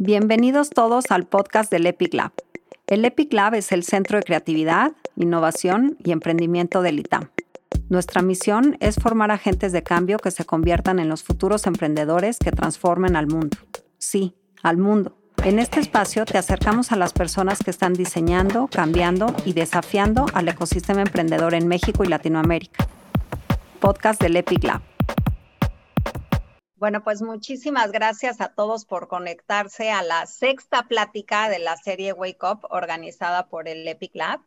Bienvenidos todos al podcast del Epic Lab. El Epic Lab es el centro de creatividad, innovación y emprendimiento del ITAM. Nuestra misión es formar agentes de cambio que se conviertan en los futuros emprendedores que transformen al mundo. Sí, al mundo. En este espacio te acercamos a las personas que están diseñando, cambiando y desafiando al ecosistema emprendedor en México y Latinoamérica. Podcast del Epic Lab. Bueno, pues muchísimas gracias a todos por conectarse a la sexta plática de la serie Wake Up organizada por el Epic Lab.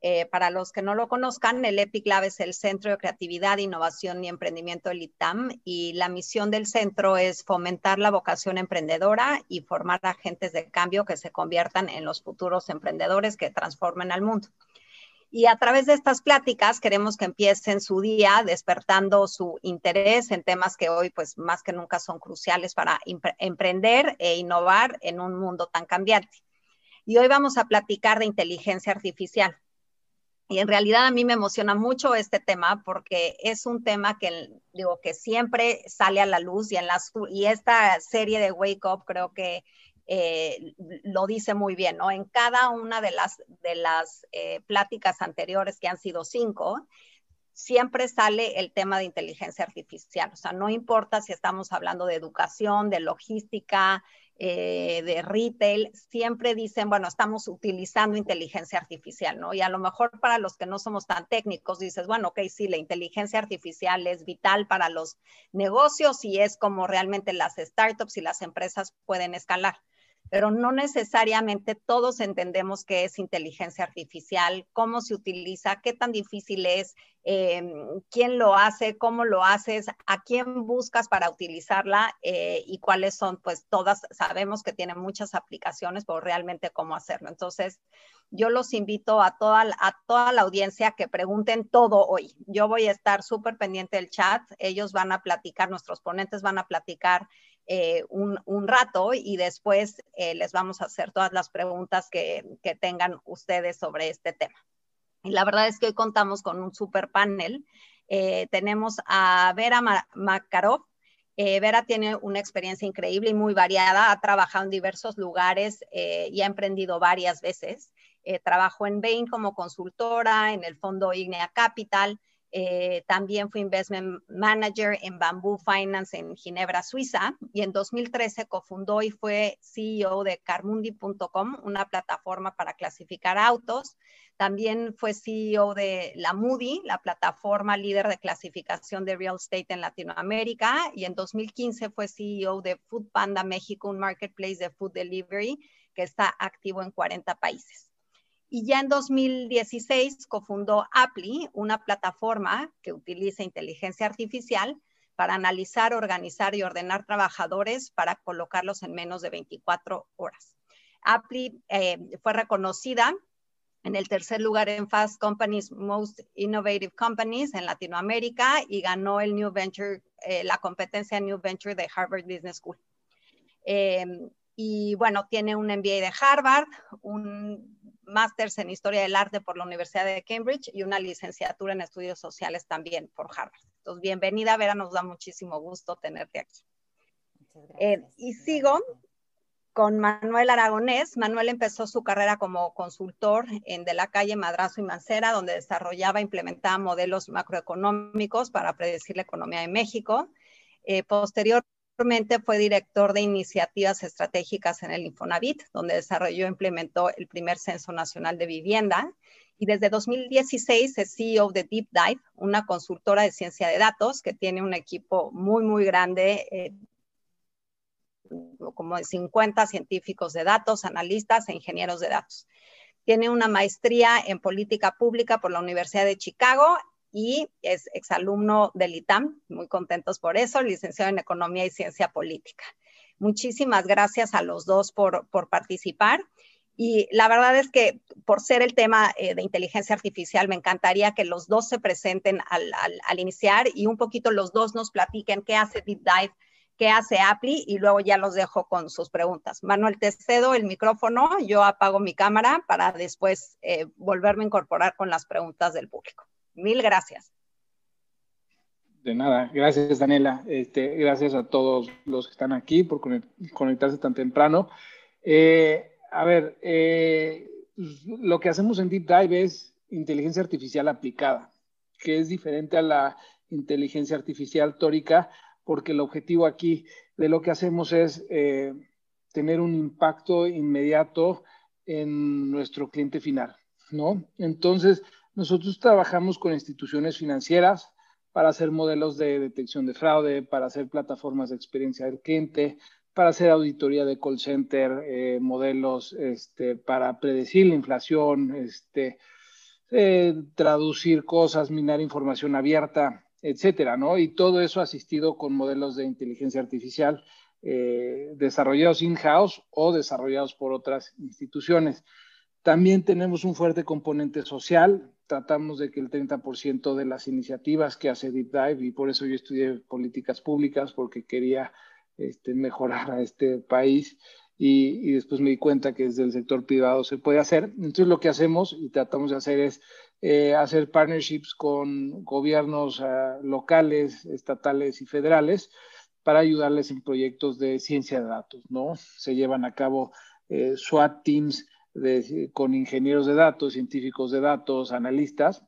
Eh, para los que no lo conozcan, el Epic Lab es el Centro de Creatividad, Innovación y Emprendimiento del ITAM y la misión del centro es fomentar la vocación emprendedora y formar agentes de cambio que se conviertan en los futuros emprendedores que transformen al mundo. Y a través de estas pláticas queremos que empiecen su día despertando su interés en temas que hoy pues más que nunca son cruciales para emprender e innovar en un mundo tan cambiante. Y hoy vamos a platicar de inteligencia artificial. Y en realidad a mí me emociona mucho este tema porque es un tema que digo que siempre sale a la luz y en las y esta serie de Wake Up creo que eh, lo dice muy bien, ¿no? En cada una de las, de las eh, pláticas anteriores, que han sido cinco, siempre sale el tema de inteligencia artificial. O sea, no importa si estamos hablando de educación, de logística, eh, de retail, siempre dicen, bueno, estamos utilizando inteligencia artificial, ¿no? Y a lo mejor para los que no somos tan técnicos, dices, bueno, ok, sí, la inteligencia artificial es vital para los negocios y es como realmente las startups y las empresas pueden escalar pero no necesariamente todos entendemos qué es inteligencia artificial, cómo se utiliza, qué tan difícil es, em, quién lo hace, cómo lo haces, a quién buscas para utilizarla eh, y cuáles son, pues todas sabemos que tienen muchas aplicaciones, pero realmente cómo hacerlo. Entonces, yo los invito a toda, a toda la audiencia que pregunten todo hoy. Yo voy a estar súper pendiente del chat, ellos van a platicar, nuestros ponentes van a platicar eh, un, rato y después eh, les vamos a hacer todas las preguntas que, tengan ustedes sobre este tema. Y la verdad es que hoy contamos con un super panel. Eh, tenemos a Vera Makarov. Vera tiene una experiencia increíble y muy variada. Ha trabajado en diversos lugares y ha emprendido varias veces. trabajó en Bain como consultora, en el fondo Ignea Capital, eh, también fue investment manager en Bamboo Finance en Ginebra, Suiza, y en 2013 cofundó y fue CEO de Carmundi.com, una plataforma para clasificar autos. También fue CEO de la Moody, la plataforma líder de clasificación de real estate en Latinoamérica, y en 2015 fue CEO de Food Panda México, un marketplace de food delivery que está activo en 40 países. Y ya en 2016 cofundó Apply, una plataforma que utiliza inteligencia artificial para analizar, organizar y ordenar trabajadores para colocarlos en menos de 24 horas. Apply eh, fue reconocida en el tercer lugar en Fast Companies Most Innovative Companies en Latinoamérica y ganó el New Venture, eh, la competencia New Venture de Harvard Business School. Eh, y bueno, tiene un MBA de Harvard, un másters en Historia del Arte por la Universidad de Cambridge y una licenciatura en Estudios Sociales también por Harvard. Entonces, bienvenida, Vera, nos da muchísimo gusto tenerte aquí. Eh, y sigo con Manuel Aragonés. Manuel empezó su carrera como consultor en De la Calle Madrazo y Mancera, donde desarrollaba e implementaba modelos macroeconómicos para predecir la economía de México. Eh, posterior fue director de iniciativas estratégicas en el Infonavit, donde desarrolló e implementó el primer Censo Nacional de Vivienda. Y desde 2016 es CEO de Deep Dive, una consultora de ciencia de datos que tiene un equipo muy, muy grande, eh, como de 50 científicos de datos, analistas e ingenieros de datos. Tiene una maestría en política pública por la Universidad de Chicago y es exalumno del ITAM, muy contentos por eso, licenciado en Economía y Ciencia Política. Muchísimas gracias a los dos por, participar. Y la verdad es que por ser el tema eh, de inteligencia artificial, me encantaría que los dos se presenten al, iniciar y un poquito los dos nos platiquen qué hace Deep Dive, qué hace Apply y luego ya los dejo con sus preguntas. Manuel, te cedo el micrófono, yo apago mi cámara para después eh, volverme a incorporar con las preguntas del público. Mil gracias. De nada, gracias Daniela, este, gracias a todos los que están aquí por conectarse tan temprano. Eh, a ver, eh, lo que hacemos en Deep Dive es inteligencia artificial aplicada, que es diferente a la inteligencia artificial tórica, porque el objetivo aquí de lo que hacemos es eh, tener un impacto inmediato en nuestro cliente final, ¿no? Entonces, nosotros trabajamos con instituciones financieras, para hacer modelos de detección de fraude, para hacer plataformas de experiencia del cliente, para hacer auditoría de call center, eh, modelos este, para predecir la inflación, este, eh, traducir cosas, minar información abierta, etcétera, ¿no? Y todo eso asistido con modelos de inteligencia artificial eh, desarrollados in-house o desarrollados por otras instituciones. También tenemos un fuerte componente social. Tratamos de que el 30% de las iniciativas que hace Deep Dive, y por eso yo estudié políticas públicas, porque quería este, mejorar a este país, y, después me di cuenta que desde el sector privado se puede hacer. Entonces lo que hacemos y tratamos de hacer es eh, hacer partnerships con gobiernos ah, locales, estatales y federales para ayudarles en proyectos de ciencia de datos, ¿no? Se llevan a cabo eh, SWAT teams con ingenieros de datos, científicos de datos, analistas,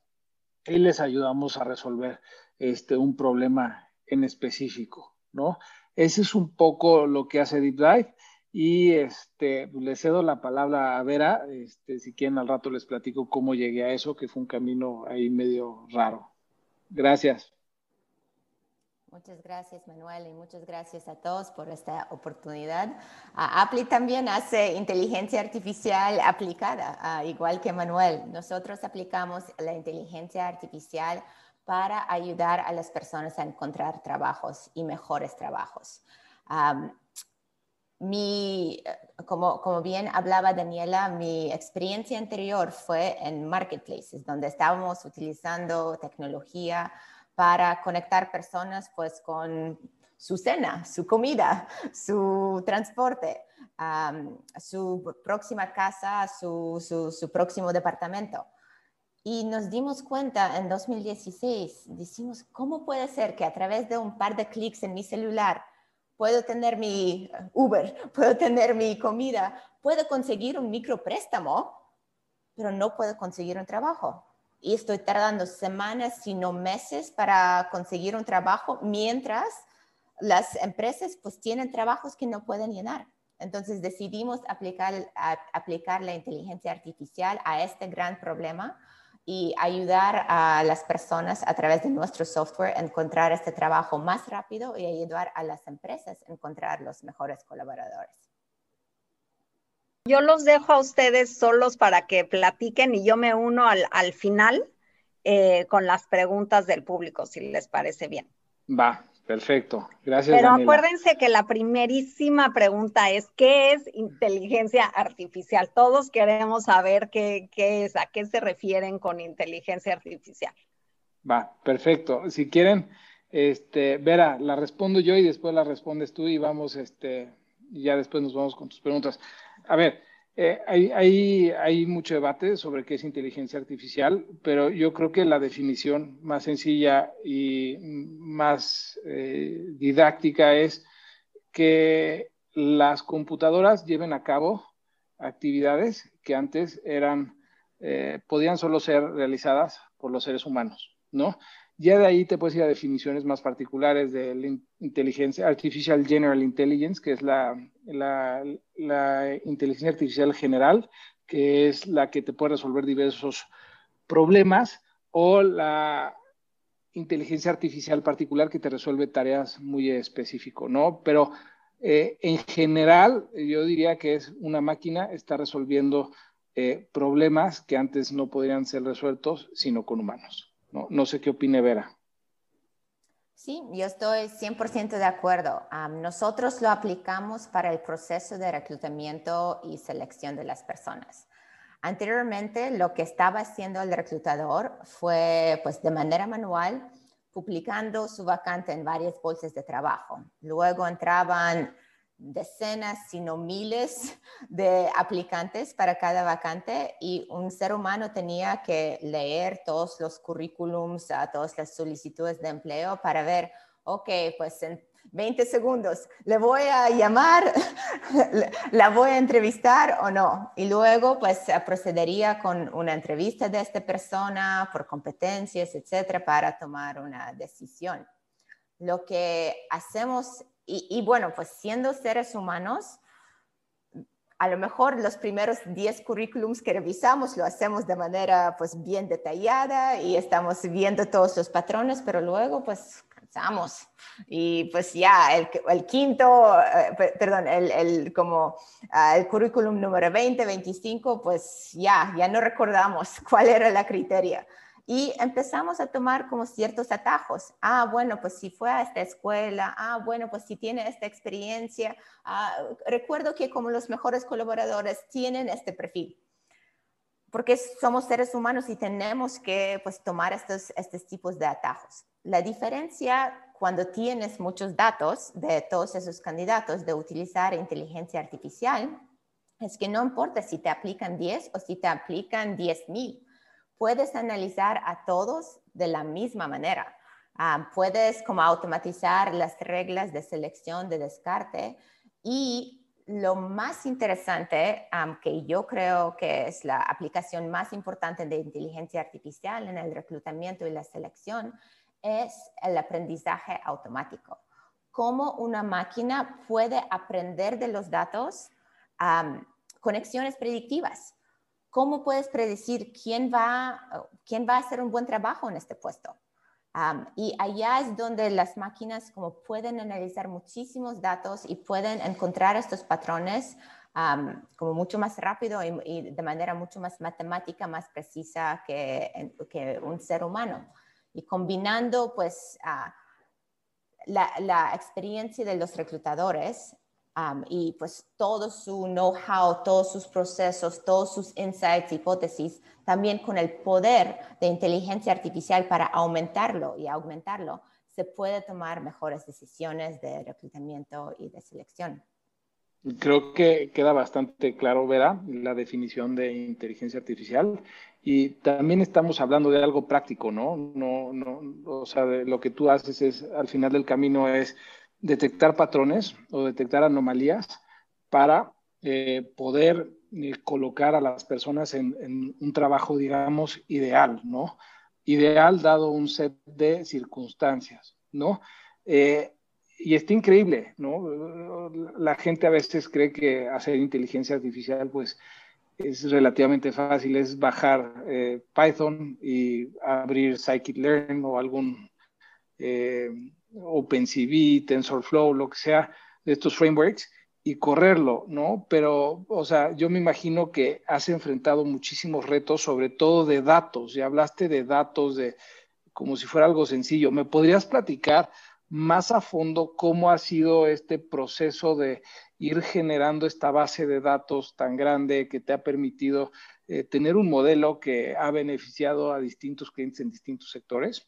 y les ayudamos a resolver este, un problema en específico, ¿no? Ese es un poco lo que hace Deep Dive y este, le cedo la palabra a Vera, este, si quieren al rato les platico cómo llegué a eso, que fue un camino ahí medio raro. Gracias. Muchas gracias, Manuel, y muchas gracias a todos por esta oportunidad. Apli también hace inteligencia artificial aplicada, igual que Manuel. Nosotros aplicamos la inteligencia artificial para ayudar a las personas a encontrar trabajos y mejores trabajos. mi, como, como bien hablaba Daniela, mi experiencia anterior fue en marketplaces, donde estábamos utilizando tecnología para conectar personas pues con su cena, su comida, su transporte, su próxima casa, su, su, próximo departamento. Y nos dimos cuenta en 2016, decimos, ¿cómo puede ser que a través de un par de clics en mi celular puedo tener mi Uber, puedo tener mi comida, puedo conseguir un micropréstamo, pero no puedo conseguir un trabajo? Y estoy tardando semanas, si no meses, para conseguir un trabajo, mientras las empresas pues tienen trabajos que no pueden llenar. Entonces decidimos aplicar, aplicar la inteligencia artificial a este gran problema y ayudar a las personas a través de nuestro software a encontrar este trabajo más rápido y ayudar a las empresas a encontrar los mejores colaboradores. Yo los dejo a ustedes solos para que platiquen y yo me uno al, final eh, con las preguntas del público, si les parece bien. Va, perfecto. Gracias. Pero acuérdense que la primerísima pregunta es, ¿qué es inteligencia artificial? Todos queremos saber qué, qué es, a qué se refieren con inteligencia artificial. Va, perfecto. Si quieren, este, Vera, la respondo yo y después la respondes tú y vamos, este, y ya después nos vamos con tus preguntas a ver, eh, hay, mucho debate sobre qué es inteligencia artificial, pero yo creo que la definición más sencilla y más eh, didáctica es que las computadoras lleven a cabo actividades que antes eran, eh, podían solo ser realizadas por los seres humanos, ¿no? Ya de ahí te puedes ir a definiciones más particulares de la inteligencia, Artificial General Intelligence, que es la, inteligencia artificial general, que es la que te puede resolver diversos problemas, o la inteligencia artificial particular que te resuelve tareas muy específicas, ¿no? Pero eh, en general, yo diría que es una máquina, está resolviendo eh, problemas que antes no podrían ser resueltos sino con humanos. No, sé qué opine Vera. Sí, yo estoy 100% de acuerdo. nosotros lo aplicamos para el proceso de reclutamiento y selección de las personas. Anteriormente, lo que estaba haciendo el reclutador fue, pues, de manera manual, publicando su vacante en varias bolsas de trabajo. Luego entraban decenas, sino miles de aplicantes para cada vacante y un ser humano tenía que leer todos los currículums, todas las solicitudes de empleo para ver, ok, pues en 20 segundos, le voy a llamar, la voy a entrevistar o no. Y luego pues procedería con una entrevista de esta persona por competencias, etcétera, para tomar una decisión. Lo que hacemos y, bueno, pues siendo seres humanos, a lo mejor los primeros 10 currículums que revisamos lo hacemos de manera pues bien detallada y estamos viendo todos los patrones, pero luego pues cansamos. Y pues ya el, el quinto, eh, perdón, el, el como ah, el currículum número 20, 25, pues ya, ya no recordamos cuál era la criteria y empezamos a tomar como ciertos atajos. Ah, bueno, pues si fue a esta escuela, ah, bueno, pues si tiene esta experiencia. Ah, recuerdo que como los mejores colaboradores tienen este perfil, porque somos seres humanos y tenemos que pues tomar estos, estos tipos de atajos. La diferencia cuando tienes muchos datos de todos esos candidatos de utilizar inteligencia artificial es que no importa si te aplican 10 o si te aplican 10,000 puedes analizar a todos de la misma manera. Ah, puedes como automatizar las reglas de selección, de descarte y lo más interesante, que yo creo que es la aplicación más importante de inteligencia artificial en el reclutamiento y la selección, es el aprendizaje automático. Cómo una máquina puede aprender de los datos conexiones predictivas. ¿Cómo puedes predecir quién va, quién va a hacer un buen trabajo en este puesto? y allá es donde las máquinas como pueden analizar muchísimos datos y pueden encontrar estos patrones como mucho más rápido y, de manera mucho más matemática, más precisa que, que un ser humano. Y combinando pues la, la, experiencia de los reclutadores y pues todo su know-how, todos sus procesos, todos sus insights, hipótesis, también con el poder de inteligencia artificial para aumentarlo y aumentarlo, se puede tomar mejores decisiones de reclutamiento y de selección. Creo que queda bastante claro, Vera, la definición de inteligencia artificial. Y también estamos hablando de algo práctico, ¿no? No, no, o sea, lo que tú haces es, al final del camino es detectar patrones o detectar anomalías para eh, poder eh, colocar a las personas en, un trabajo, digamos, ideal, ¿no? Ideal dado un set de circunstancias, ¿no? Eh, y está increíble, ¿no? La gente a veces cree que hacer inteligencia artificial, pues, es relativamente fácil, es bajar Python y abrir Scikit-Learn o algún OpenCV, TensorFlow, lo que sea, de estos frameworks y correrlo, ¿no? Pero, o sea, yo me imagino que has enfrentado muchísimos retos, sobre todo de datos. Ya hablaste de datos, de como si fuera algo sencillo. ¿Me podrías platicar más a fondo cómo ha sido este proceso de ir generando esta base de datos tan grande que te ha permitido eh, tener un modelo que ha beneficiado a distintos clientes en distintos sectores?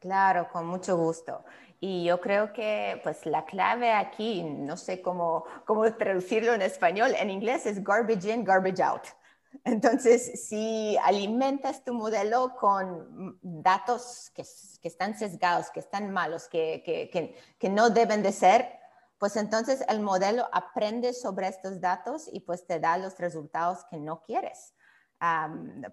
Claro, con mucho gusto. Y yo creo que pues la clave aquí, no sé cómo, cómo traducirlo en español, en inglés es garbage in, garbage out. Entonces, si alimentas tu modelo con datos que, están sesgados, que están malos, que, que, que, no deben de ser, pues entonces el modelo aprende sobre estos datos y pues te da los resultados que no quieres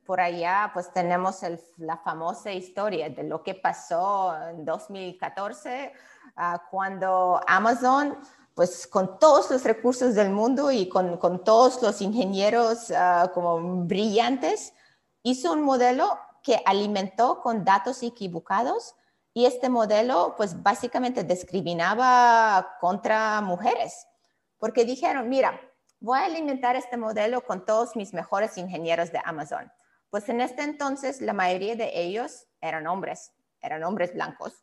por allá, pues tenemos la famosa historia de lo que pasó en 2014, ah, cuando Amazon, pues con todos los recursos del mundo y con, todos los ingenieros uh, como brillantes, hizo un modelo que alimentó con datos equivocados y este modelo, pues básicamente discriminaba contra mujeres, porque dijeron, mira, voy a alimentar este modelo con todos mis mejores ingenieros de Amazon. Pues en este entonces la mayoría de ellos eran hombres, eran hombres blancos.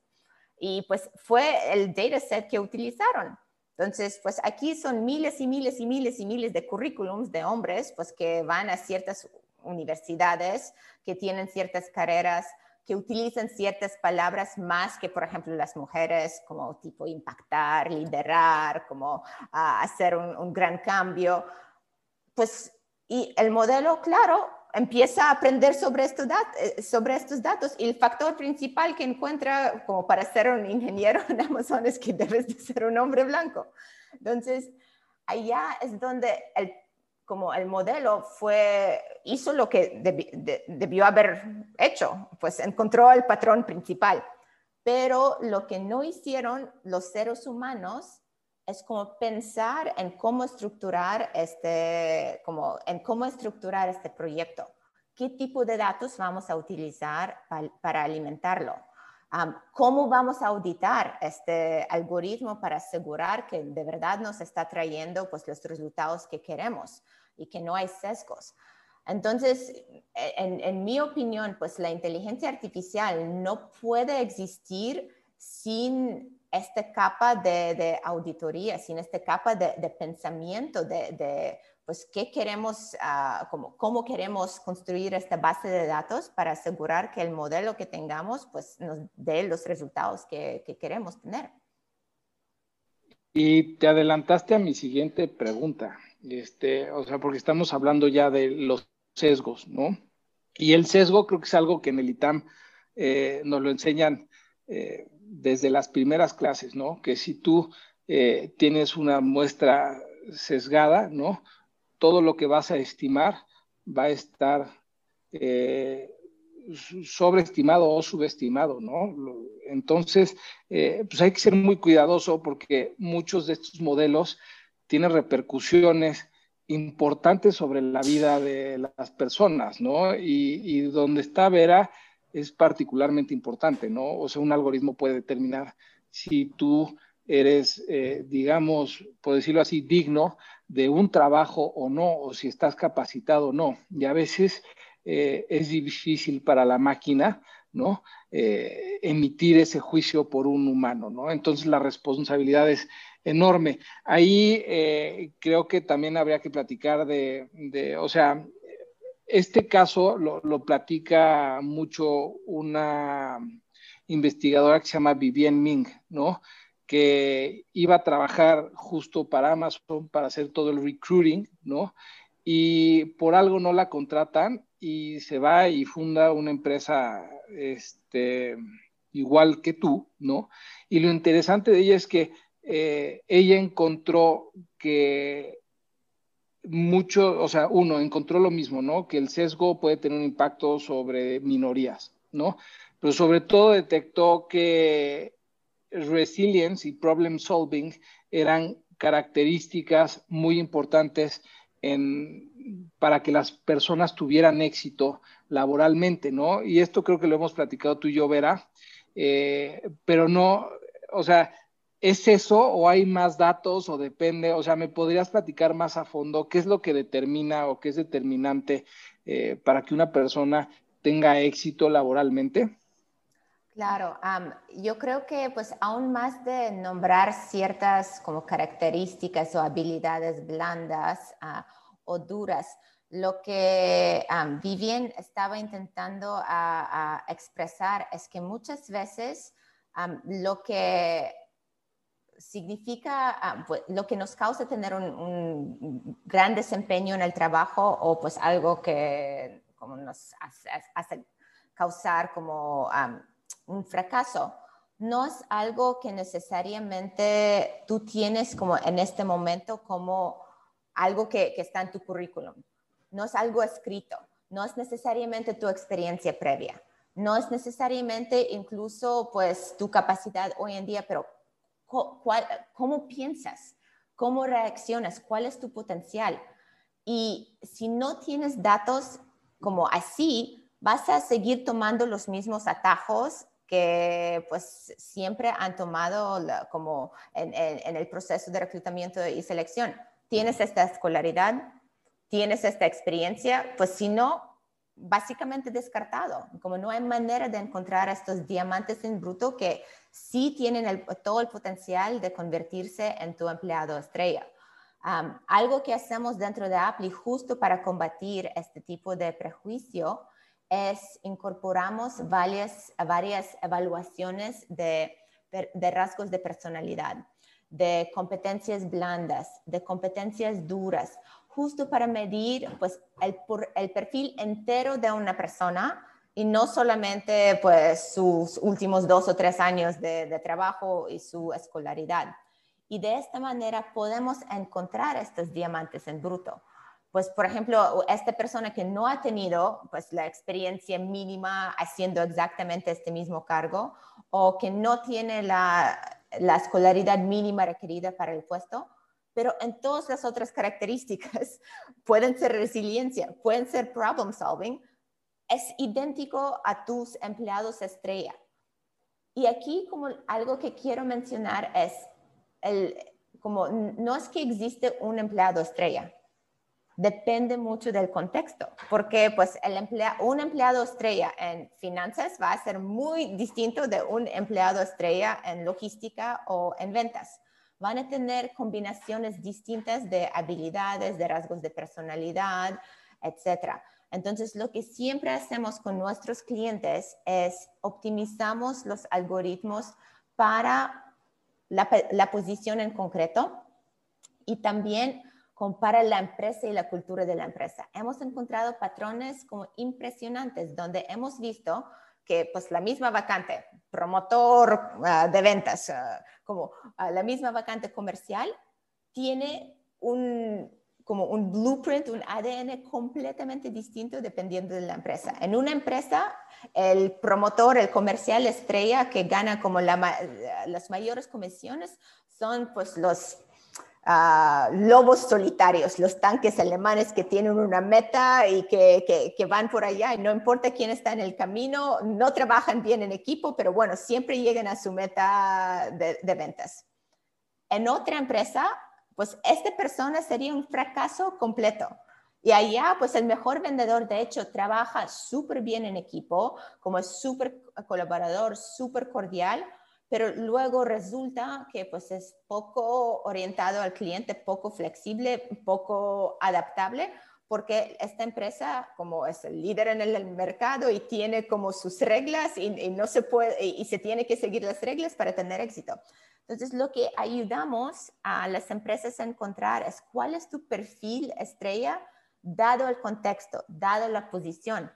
Y pues fue el dataset que utilizaron. Entonces, pues aquí son miles y miles y miles y miles de currículums de hombres, pues que van a ciertas universidades, que tienen ciertas carreras, que utilizan ciertas palabras más que, por ejemplo, las mujeres, como tipo impactar, liderar, como ah, hacer un, gran cambio. Pues, y el modelo, claro, empieza a aprender sobre estos, eh, sobre estos datos y el factor principal que encuentra como para ser un ingeniero en Amazon es que debes de ser un hombre blanco. Entonces, allá es donde el como el modelo fue, hizo lo que debió haber hecho, pues encontró el patrón principal. Pero lo que no hicieron los seres humanos es como pensar en cómo estructurar este, como en cómo estructurar este proyecto. ¿Qué tipo de datos vamos a utilizar para alimentarlo? ¿Cómo vamos a auditar este algoritmo para asegurar que de verdad nos está trayendo pues, los resultados que queremos y que no hay sesgos? Entonces, en, mi opinión, pues la inteligencia artificial no puede existir sin esta capa de, auditoría, sin esta capa de, pensamiento, de pues qué queremos, uh, cómo, queremos construir esta base de datos para asegurar que el modelo que tengamos pues nos dé los resultados que, que queremos tener. Y te adelantaste a mi siguiente pregunta, este, o sea, porque estamos hablando ya de los sesgos, ¿no? Y el sesgo creo que es algo que en el ITAM eh, nos lo enseñan eh, desde las primeras clases, ¿no? Que si tú eh, tienes una muestra sesgada, ¿no? Todo lo que vas a estimar va a estar eh, sobreestimado o subestimado, ¿no? Entonces, eh, pues hay que ser muy cuidadoso porque muchos de estos modelos tienen repercusiones importantes sobre la vida de las personas, ¿no? Y, donde está Vera es particularmente importante, ¿no? O sea, un algoritmo puede determinar si tú eres, eh, digamos, por decirlo así, digno de un trabajo o no, o si estás capacitado o no. Y a veces eh, es difícil para la máquina, ¿no? Eh, emitir ese juicio por un humano, ¿no? Entonces la responsabilidad es enorme. Ahí creo que también habría que platicar de, de o sea, este caso lo, lo, platica mucho una investigadora que se llama Vivienne Ming, ¿no? Que iba a trabajar justo para Amazon para hacer todo el recruiting, ¿no? Y por algo no la contratan y se va y funda una empresa este, igual que tú, ¿no? Y lo interesante de ella es que eh, ella encontró que mucho, o sea, uno, encontró lo mismo, ¿no? Que el sesgo puede tener un impacto sobre minorías, ¿no? Pero sobre todo detectó que resilience y problem solving eran características muy importantes para que las personas tuvieran éxito laboralmente, ¿no? Y esto creo que lo hemos platicado tú y yo, Vera, eh, pero no, o sea, ¿es eso o hay más datos o depende? O sea, ¿me podrías platicar más a fondo qué es lo que determina o qué es determinante eh, para que una persona tenga éxito laboralmente? Claro, yo creo que pues aún más de nombrar ciertas como características o habilidades blandas ah, o duras, lo que um, Vivien estaba intentando expresar es que muchas veces lo que significa, pues, lo que nos causa tener un, gran desempeño en el trabajo o pues algo que como nos hace, causar como un fracaso no es algo que necesariamente tú tienes como en este momento como algo que, está en tu currículum. No es algo escrito, no es necesariamente tu experiencia previa, no es necesariamente incluso pues tu capacidad hoy en día, pero ¿cómo piensas? ¿Cómo reaccionas? ¿Cuál es tu potencial? Y si no tienes datos como así, vas a seguir tomando los mismos atajos que pues siempre han tomado como en, el proceso de reclutamiento y selección. Tienes esta escolaridad, tienes esta experiencia, pues si no, básicamente descartado. Como no hay manera de encontrar estos diamantes en bruto que sí tienen todo el potencial de convertirse en tu empleado estrella. algo que hacemos dentro de Apple justo para combatir este tipo de prejuicio es incorporamos varias, varias evaluaciones de, rasgos de personalidad, de competencias blandas, de competencias duras, justo para medir pues, el, perfil entero de una persona y no solamente pues sus últimos dos o tres años de, trabajo y su escolaridad. Y de esta manera podemos encontrar estos diamantes en bruto. Pues, por ejemplo, esta persona que no ha tenido pues, la experiencia mínima haciendo exactamente este mismo cargo o que no tiene la, la escolaridad mínima requerida para el puesto, pero en todas las otras características pueden ser resiliencia, pueden ser problem solving, es idéntico a tus empleados estrella. Y aquí como algo que quiero mencionar es, el, como no es que existe un empleado estrella, depende mucho del contexto, porque pues el emplea, un empleado estrella en finanzas va a ser muy distinto de un empleado estrella en logística o en ventas. Van a tener combinaciones distintas de habilidades, de rasgos de personalidad, etcétera. Entonces, lo que siempre hacemos con nuestros clientes es optimizamos los algoritmos para la, posición en concreto y también compara la empresa y la cultura de la empresa. Hemos encontrado patrones como impresionantes donde hemos visto que pues la misma vacante, promotor ah, de ventas, ah, como ah, la misma vacante comercial, tiene un, como un blueprint, un ADN completamente distinto dependiendo de la empresa. En una empresa, el promotor, el comercial estrella que gana como las mayores comisiones son pues los ah, lobos solitarios, los tanques alemanes que tienen una meta y que, que, van por allá y no importa quién está en el camino, no trabajan bien en equipo, pero bueno, siempre llegan a su meta de, de ventas. En otra empresa, pues esta persona sería un fracaso completo. Y allá, pues el mejor vendedor, de hecho, trabaja súper bien en equipo, como es súper colaborador, súper cordial, pero luego resulta que pues es poco orientado al cliente, poco flexible, poco adaptable, porque esta empresa como es el líder en el mercado y tiene como sus reglas y, no se puede y se tiene que seguir las reglas para tener éxito. Entonces, lo que ayudamos a las empresas a encontrar es cuál es tu perfil estrella dado el contexto, dado la posición.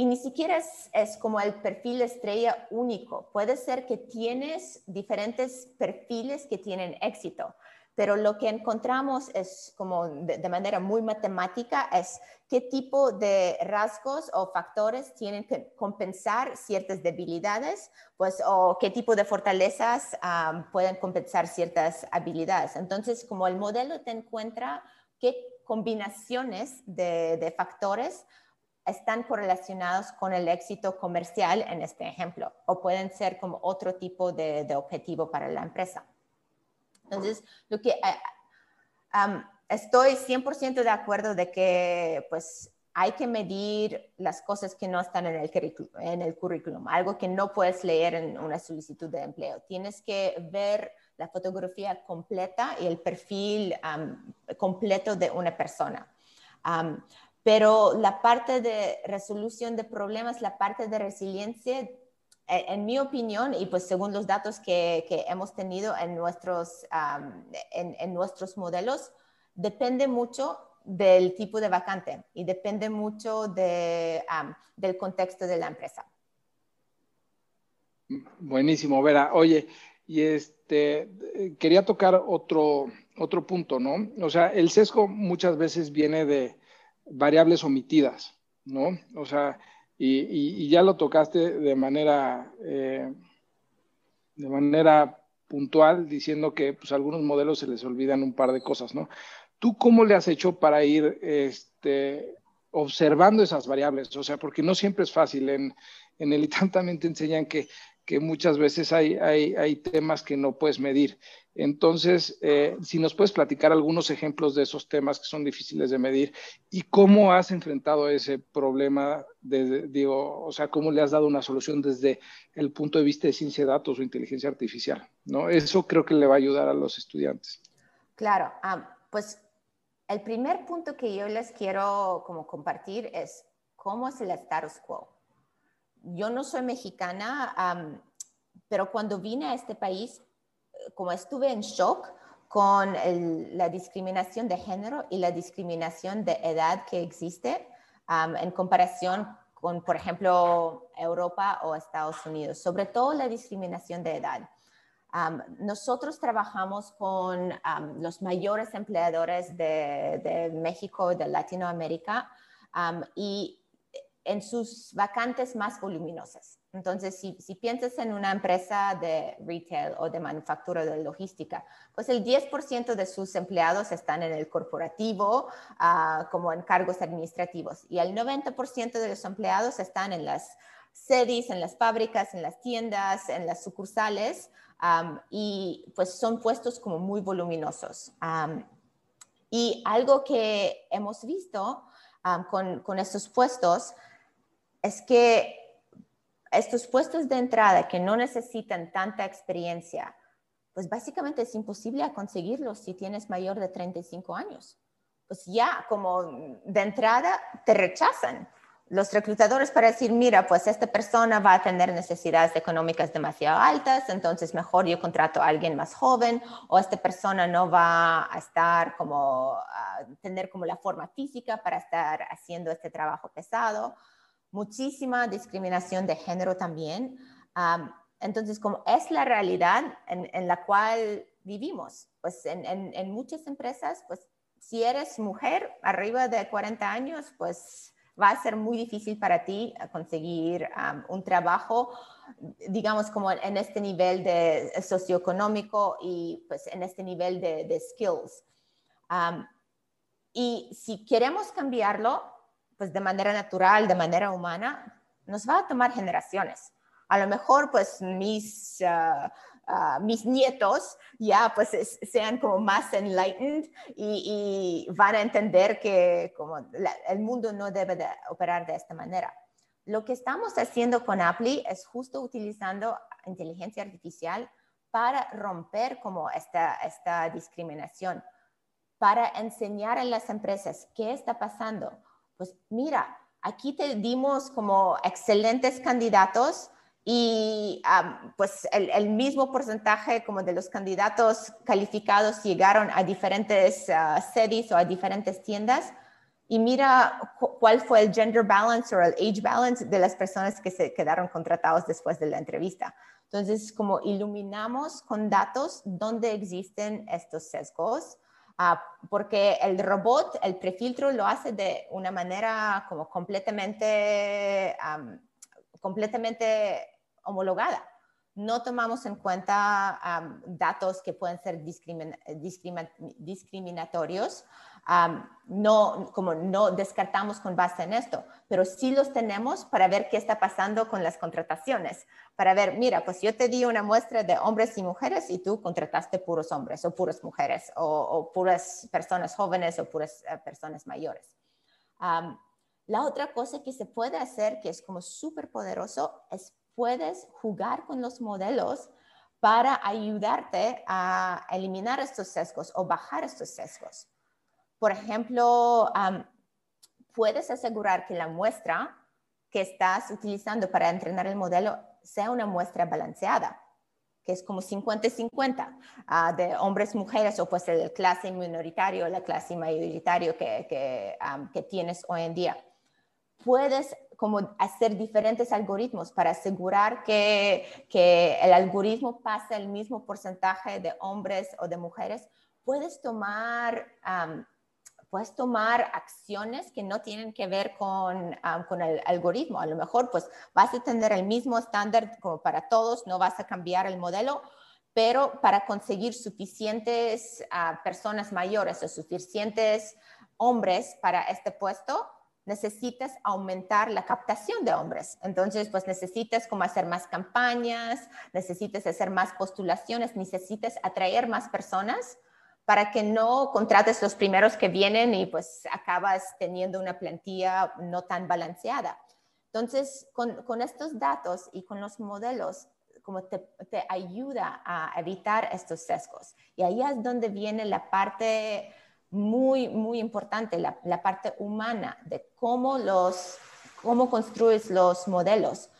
Y ni siquiera es, como el perfil estrella único. Puede ser que tienes diferentes perfiles que tienen éxito pero lo que encontramos es como de, manera muy matemática es qué tipo de rasgos o factores tienen que compensar ciertas debilidades, pues o qué tipo de fortalezas pueden compensar ciertas habilidades. Entonces, como el modelo te encuentra qué combinaciones de, factores están correlacionados con el éxito comercial en este ejemplo, o pueden ser como otro tipo de objetivo para la empresa. Entonces, lo que eh, estoy 100% de acuerdo de que pues hay que medir las cosas que no están en el, en el currículum, algo que no puedes leer en una solicitud de empleo. Tienes que ver la fotografía completa y el perfil completo de una persona. Pero la parte de resolución de problemas, la parte de resiliencia, e, en mi opinión, y pues según los datos que, hemos tenido en nuestros, en, nuestros modelos, depende mucho del tipo de vacante y depende mucho de, del contexto de la empresa. Buenísimo, Vera. Oye, y este, quería tocar otro, otro punto, ¿no? O sea, el sesgo muchas veces viene de variables omitidas, ¿no? O sea, y, ya lo tocaste de manera, eh, de manera puntual, diciendo que pues, a algunos modelos se les olvidan un par de cosas, ¿no? ¿Tú cómo le has hecho para ir este, observando esas variables? O sea, porque no siempre es fácil. En, en el ITAM también te enseñan que, que muchas veces hay, hay, temas que no puedes medir. Entonces, eh, si nos puedes platicar algunos ejemplos de esos temas que son difíciles de medir y cómo has enfrentado ese problema, de, digo, o sea, cómo le has dado una solución desde el punto de vista de ciencia de datos o inteligencia artificial, ¿no? Eso creo que le va a ayudar a los estudiantes. Claro, pues el primer punto que yo les quiero como compartir es cómo es el status quo. Yo no soy mexicana, pero cuando vine a este país, como estuve en shock con la discriminación de género y la discriminación de edad que existe en comparación con, por ejemplo, Europa o Estados Unidos, sobre todo la discriminación de edad. nosotros trabajamos con los mayores empleadores de, de, México, de Latinoamérica, y en sus vacantes más voluminosas. Entonces, si, piensas en una empresa de retail o de manufactura de logística, pues el 10% de sus empleados están en el corporativo ah, como en cargos administrativos y el 90% de los empleados están en las sedes, en las fábricas, en las tiendas, en las sucursales y pues son puestos como muy voluminosos. y algo que hemos visto con, con estos puestos es que estos puestos de entrada que no necesitan tanta experiencia, pues básicamente es imposible conseguirlos si tienes mayor de 35 años. Pues ya como de entrada te rechazan los reclutadores para decir, mira, pues esta persona va a tener necesidades económicas demasiado altas, entonces mejor yo contrato a alguien más joven o esta persona no va a estar como, a tener como la forma física para estar haciendo este trabajo pesado muchísima discriminación de género también. entonces, como es la realidad en, la cual vivimos, pues en, muchas empresas, pues si eres mujer arriba de 40 años, pues va a ser muy difícil para ti conseguir un trabajo, digamos, como en este nivel de socioeconómico y pues en este nivel de, skills. y si queremos cambiarlo, pues de manera natural, de manera humana, nos va a tomar generaciones. A lo mejor pues mis, ah, ah, mis nietos ya pues sean como más enlightened y, van a entender que como el mundo no debe de operar de esta manera. Lo que estamos haciendo con Apply es justo utilizando inteligencia artificial para romper como esta, esta discriminación, para enseñar a las empresas qué está pasando, pues mira, aquí te dimos como excelentes candidatos y pues el, mismo porcentaje como de los candidatos calificados llegaron a diferentes uh, sedes o a diferentes tiendas y mira cuál fue el gender balance o el age balance de las personas que se quedaron contratados después de la entrevista. Entonces, como iluminamos con datos dónde existen estos sesgos, Ah, porque el robot, el prefiltro lo hace de una manera como completamente, completamente homologada. No tomamos en cuenta datos que pueden ser discriminatorios no, como no descartamos con base en esto, pero sí los tenemos para ver qué está pasando con las contrataciones, para ver, mira, pues yo te di una muestra de hombres y mujeres y tú contrataste puros hombres o puras mujeres o, puras personas jóvenes o puras eh, personas mayores. la otra cosa que se puede hacer, que es como súper poderoso, es puedes jugar con los modelos para ayudarte a eliminar estos sesgos o bajar estos sesgos. Por ejemplo, puedes asegurar que la muestra que estás utilizando para entrenar el modelo sea una muestra balanceada, que es como 50-50 ah, de hombres, mujeres o pues el clase minoritario, la clase mayoritario que, que, tienes hoy en día. Puedes como hacer diferentes algoritmos para asegurar que, que el algoritmo pase el mismo porcentaje de hombres o de mujeres. Puedes tomar puedes tomar acciones que no tienen que ver con, ah, con, el algoritmo. A lo mejor pues vas a tener el mismo estándar como para todos, no vas a cambiar el modelo, pero para conseguir suficientes ah, personas mayores o suficientes hombres para este puesto, necesitas aumentar la captación de hombres. Entonces, pues necesitas como hacer más campañas, necesitas hacer más postulaciones, necesitas atraer más personas para que no contrates los primeros que vienen y pues acabas teniendo una plantilla no tan balanceada. Entonces, con, estos datos y con los modelos, como te, ayuda a evitar estos sesgos. Y ahí es donde viene la parte muy, muy importante, la, parte humana de cómo los, cómo construyes los modelos,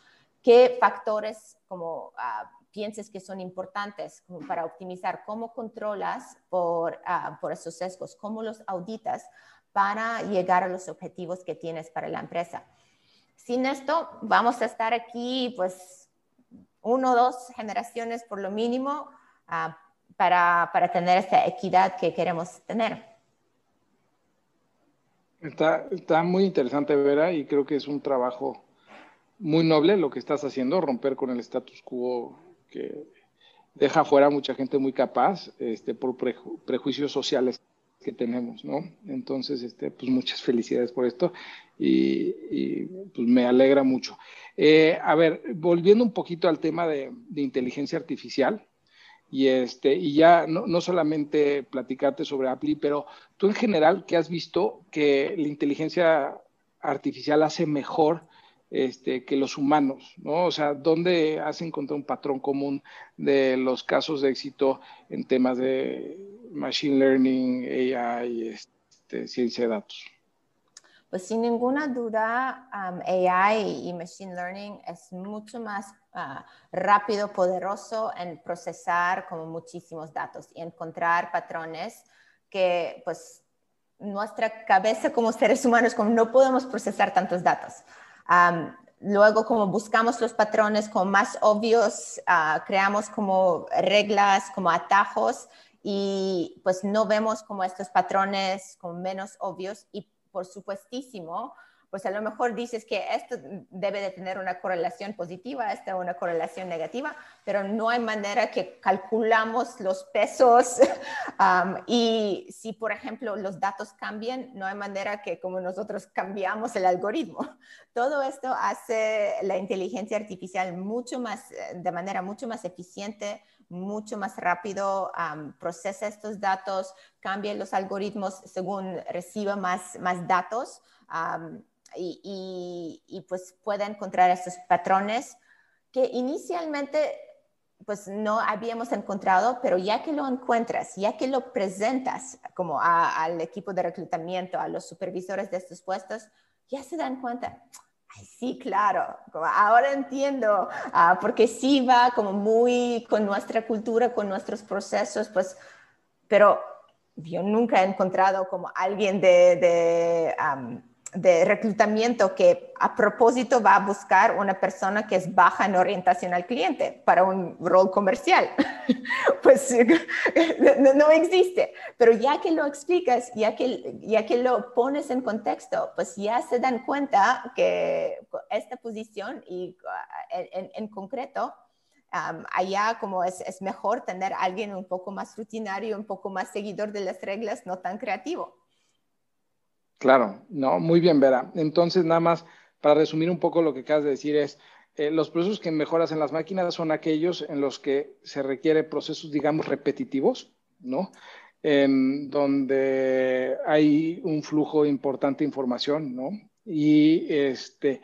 qué factores como uh, pienses que son importantes para optimizar, cómo controlas por, uh, por esos sesgos, cómo los auditas para llegar a los objetivos que tienes para la empresa. Sin esto, vamos a estar aquí, pues, uno o dos generaciones por lo mínimo uh, para, para tener esa equidad que queremos tener. Está, está muy interesante, Vera, y creo que es un trabajo muy noble lo que estás haciendo, romper con el status quo que deja fuera a mucha gente muy capaz este, por prejuicios sociales que tenemos, ¿no? Entonces, este, pues muchas felicidades por esto y, pues me alegra mucho. Eh, a ver, volviendo un poquito al tema de, de inteligencia artificial, y, este, y ya no, no, solamente platicarte sobre Apple, pero tú en general, ¿qué has visto que la inteligencia artificial hace mejor este, que los humanos? ¿no? O sea, ¿dónde has encontrado un patrón común de los casos de éxito en temas de machine learning, AI, este, ciencia de datos? Pues sin ninguna duda, um, AI y Machine Learning es mucho más uh, rápido, poderoso en procesar como muchísimos datos y encontrar patrones que pues nuestra cabeza como seres humanos como no podemos procesar tantos datos. Luego como buscamos los patrones como más obvios, uh, creamos como reglas, como atajos y pues no vemos como estos patrones como menos obvios y por supuestísimo, pues a lo mejor dices que esto debe de tener una correlación positiva, esta una correlación negativa, pero no hay manera que calculamos los pesos y si, por ejemplo, los datos cambian, no hay manera que como nosotros cambiamos el algoritmo. Todo esto hace la inteligencia artificial mucho más, de manera mucho más eficiente, mucho más rápido, procesa estos datos, cambia los algoritmos según reciba más, más datos y, y, pues puede encontrar estos patrones que inicialmente pues no habíamos encontrado, pero ya que lo encuentras, ya que lo presentas como al equipo de reclutamiento, a los supervisores de estos puestos, ya se dan cuenta, sí, claro, ahora entiendo, ah, porque sí va como muy con nuestra cultura, con nuestros procesos, pues, pero yo nunca he encontrado como alguien de de reclutamiento que a propósito va a buscar una persona que es baja en orientación al cliente para un rol comercial. pues no, existe. Pero ya que lo explicas, ya que, ya que lo pones en contexto, pues ya se dan cuenta que esta posición y en, en concreto, allá como es, es mejor tener alguien un poco más rutinario, un poco más seguidor de las reglas, no tan creativo. Claro, no, muy bien, Vera. Entonces, nada más para resumir un poco lo que acabas de decir es, eh, los procesos que mejoras en las máquinas son aquellos en los que se requiere procesos, digamos, repetitivos, ¿no? En donde hay un flujo importante de información, ¿no? Y, este,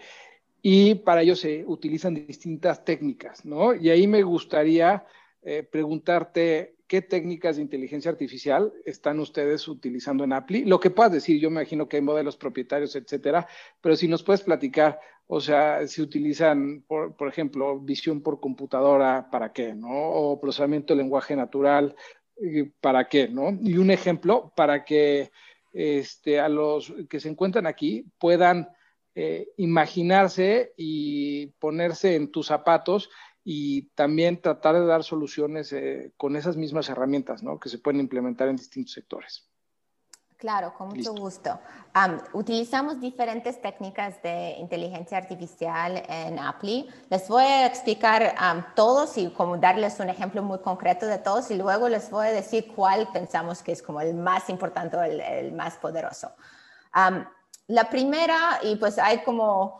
y para ello se utilizan distintas técnicas, ¿no? Y ahí me gustaría eh, preguntarte qué técnicas de inteligencia artificial están ustedes utilizando en Appli. Lo que puedas decir, yo me imagino que hay modelos propietarios, etcétera, pero si nos puedes platicar, o sea, si utilizan, por, ejemplo, visión por computadora, ¿para qué? ¿No? O procesamiento de lenguaje natural, eh, ¿para qué? ¿No? Y un ejemplo para que este, a los que se encuentran aquí puedan eh, imaginarse y ponerse en tus zapatos y también tratar de dar soluciones eh, con esas mismas herramientas ¿no? que se pueden implementar en distintos sectores. Claro, con mucho gusto. utilizamos diferentes técnicas de inteligencia artificial en Appli. Les voy a explicar todos y como darles un ejemplo muy concreto de todos y luego les voy a decir cuál pensamos que es como el más importante o el, más poderoso. la primera, y pues hay como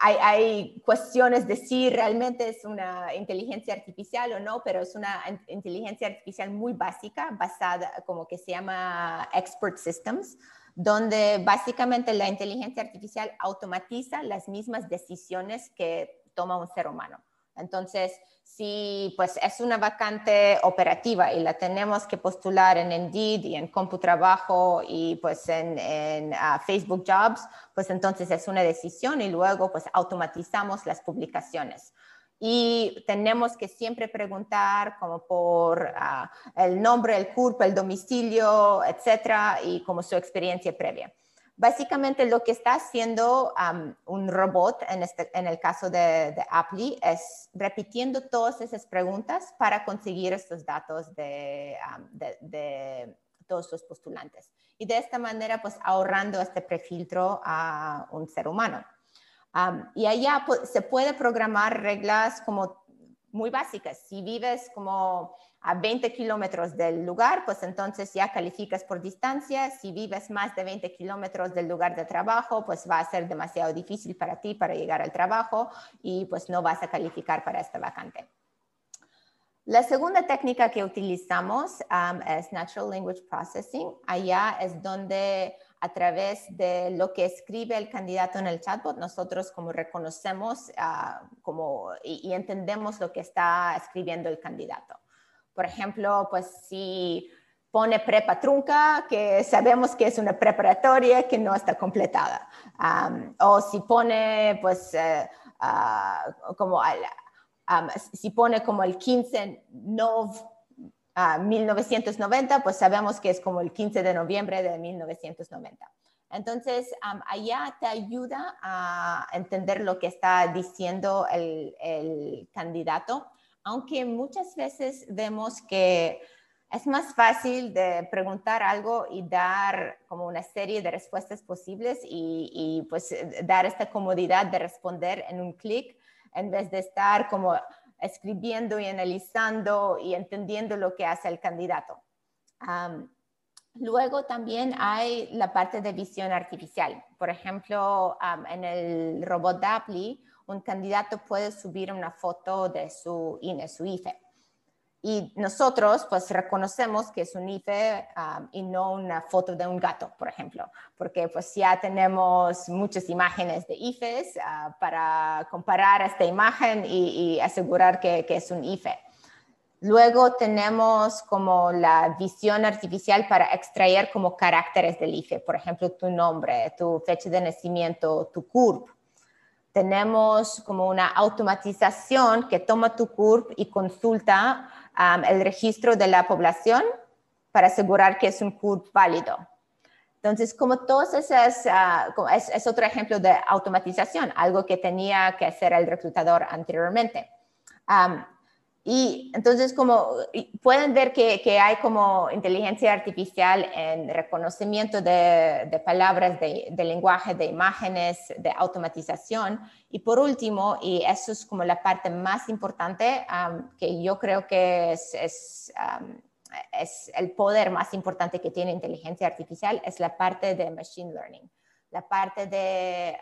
hay, cuestiones de si realmente es una inteligencia artificial o no, pero es una inteligencia artificial muy básica, basada como que se llama Expert Systems, donde básicamente la inteligencia artificial automatiza las mismas decisiones que toma un ser humano. Entonces, si pues es una vacante operativa y la tenemos que postular en Indeed y en CompuTrabajo y pues en, ah, Facebook Jobs, pues entonces es una decisión y luego pues automatizamos las publicaciones. Y tenemos que siempre preguntar como por ah, el nombre, el CURP, el domicilio, etcétera, y como su experiencia previa. Básicamente lo que está haciendo un robot, en, este, en, el caso de, de Apply, es repitiendo todas esas preguntas para conseguir estos datos de, de, todos los postulantes. Y de esta manera, pues ahorrando este prefiltro a un ser humano. y allá pues, se puede programar reglas como muy básicas. Si vives como a 20 kilómetros del lugar, pues entonces ya calificas por distancia. Si vives más de 20 kilómetros del lugar de trabajo, pues va a ser demasiado difícil para ti para llegar al trabajo y pues no vas a calificar para esta vacante. La segunda técnica que utilizamos um, es Natural Language Processing. Allá es donde a través de lo que escribe el candidato en el chatbot, nosotros como reconocemos uh, como, y entendemos lo que está escribiendo el candidato. Por ejemplo, pues si pone prepa trunca, que sabemos que es una preparatoria que no está completada. o si pone, pues, eh, ah, como, si pone como el 15 nov 1990, pues sabemos que es como el 15 de noviembre de 1990. Entonces, allá te ayuda a entender lo que está diciendo el, el candidato aunque muchas veces vemos que es más fácil de preguntar algo y dar como una serie de respuestas posibles y, pues dar esta comodidad de responder en un clic en vez de estar como escribiendo y analizando y entendiendo lo que hace el candidato. luego también hay la parte de visión artificial. Por ejemplo, en el robot Dapply, un candidato puede subir una foto de su INE, su IFE. Y nosotros pues reconocemos que es un IFE um, y no una foto de un gato, por ejemplo, porque pues ya tenemos muchas imágenes de IFEs uh, para comparar esta imagen y, asegurar que, que, es un IFE. Luego tenemos como la visión artificial para extraer como caracteres del IFE, por ejemplo, tu nombre, tu fecha de nacimiento, tu CURP tenemos como una automatización que toma tu CURP y consulta um, el registro de la población para asegurar que es un CURP válido. Entonces, como todos esas, uh, es, otro ejemplo de automatización, algo que tenía que hacer el reclutador anteriormente. Um, y entonces, como pueden ver que, hay como inteligencia artificial en reconocimiento de, palabras, de, lenguaje, de imágenes, de automatización. Y por último, y eso es como la parte más importante, que yo creo que es, es, el poder más importante que tiene inteligencia artificial, es la parte de machine learning, la parte de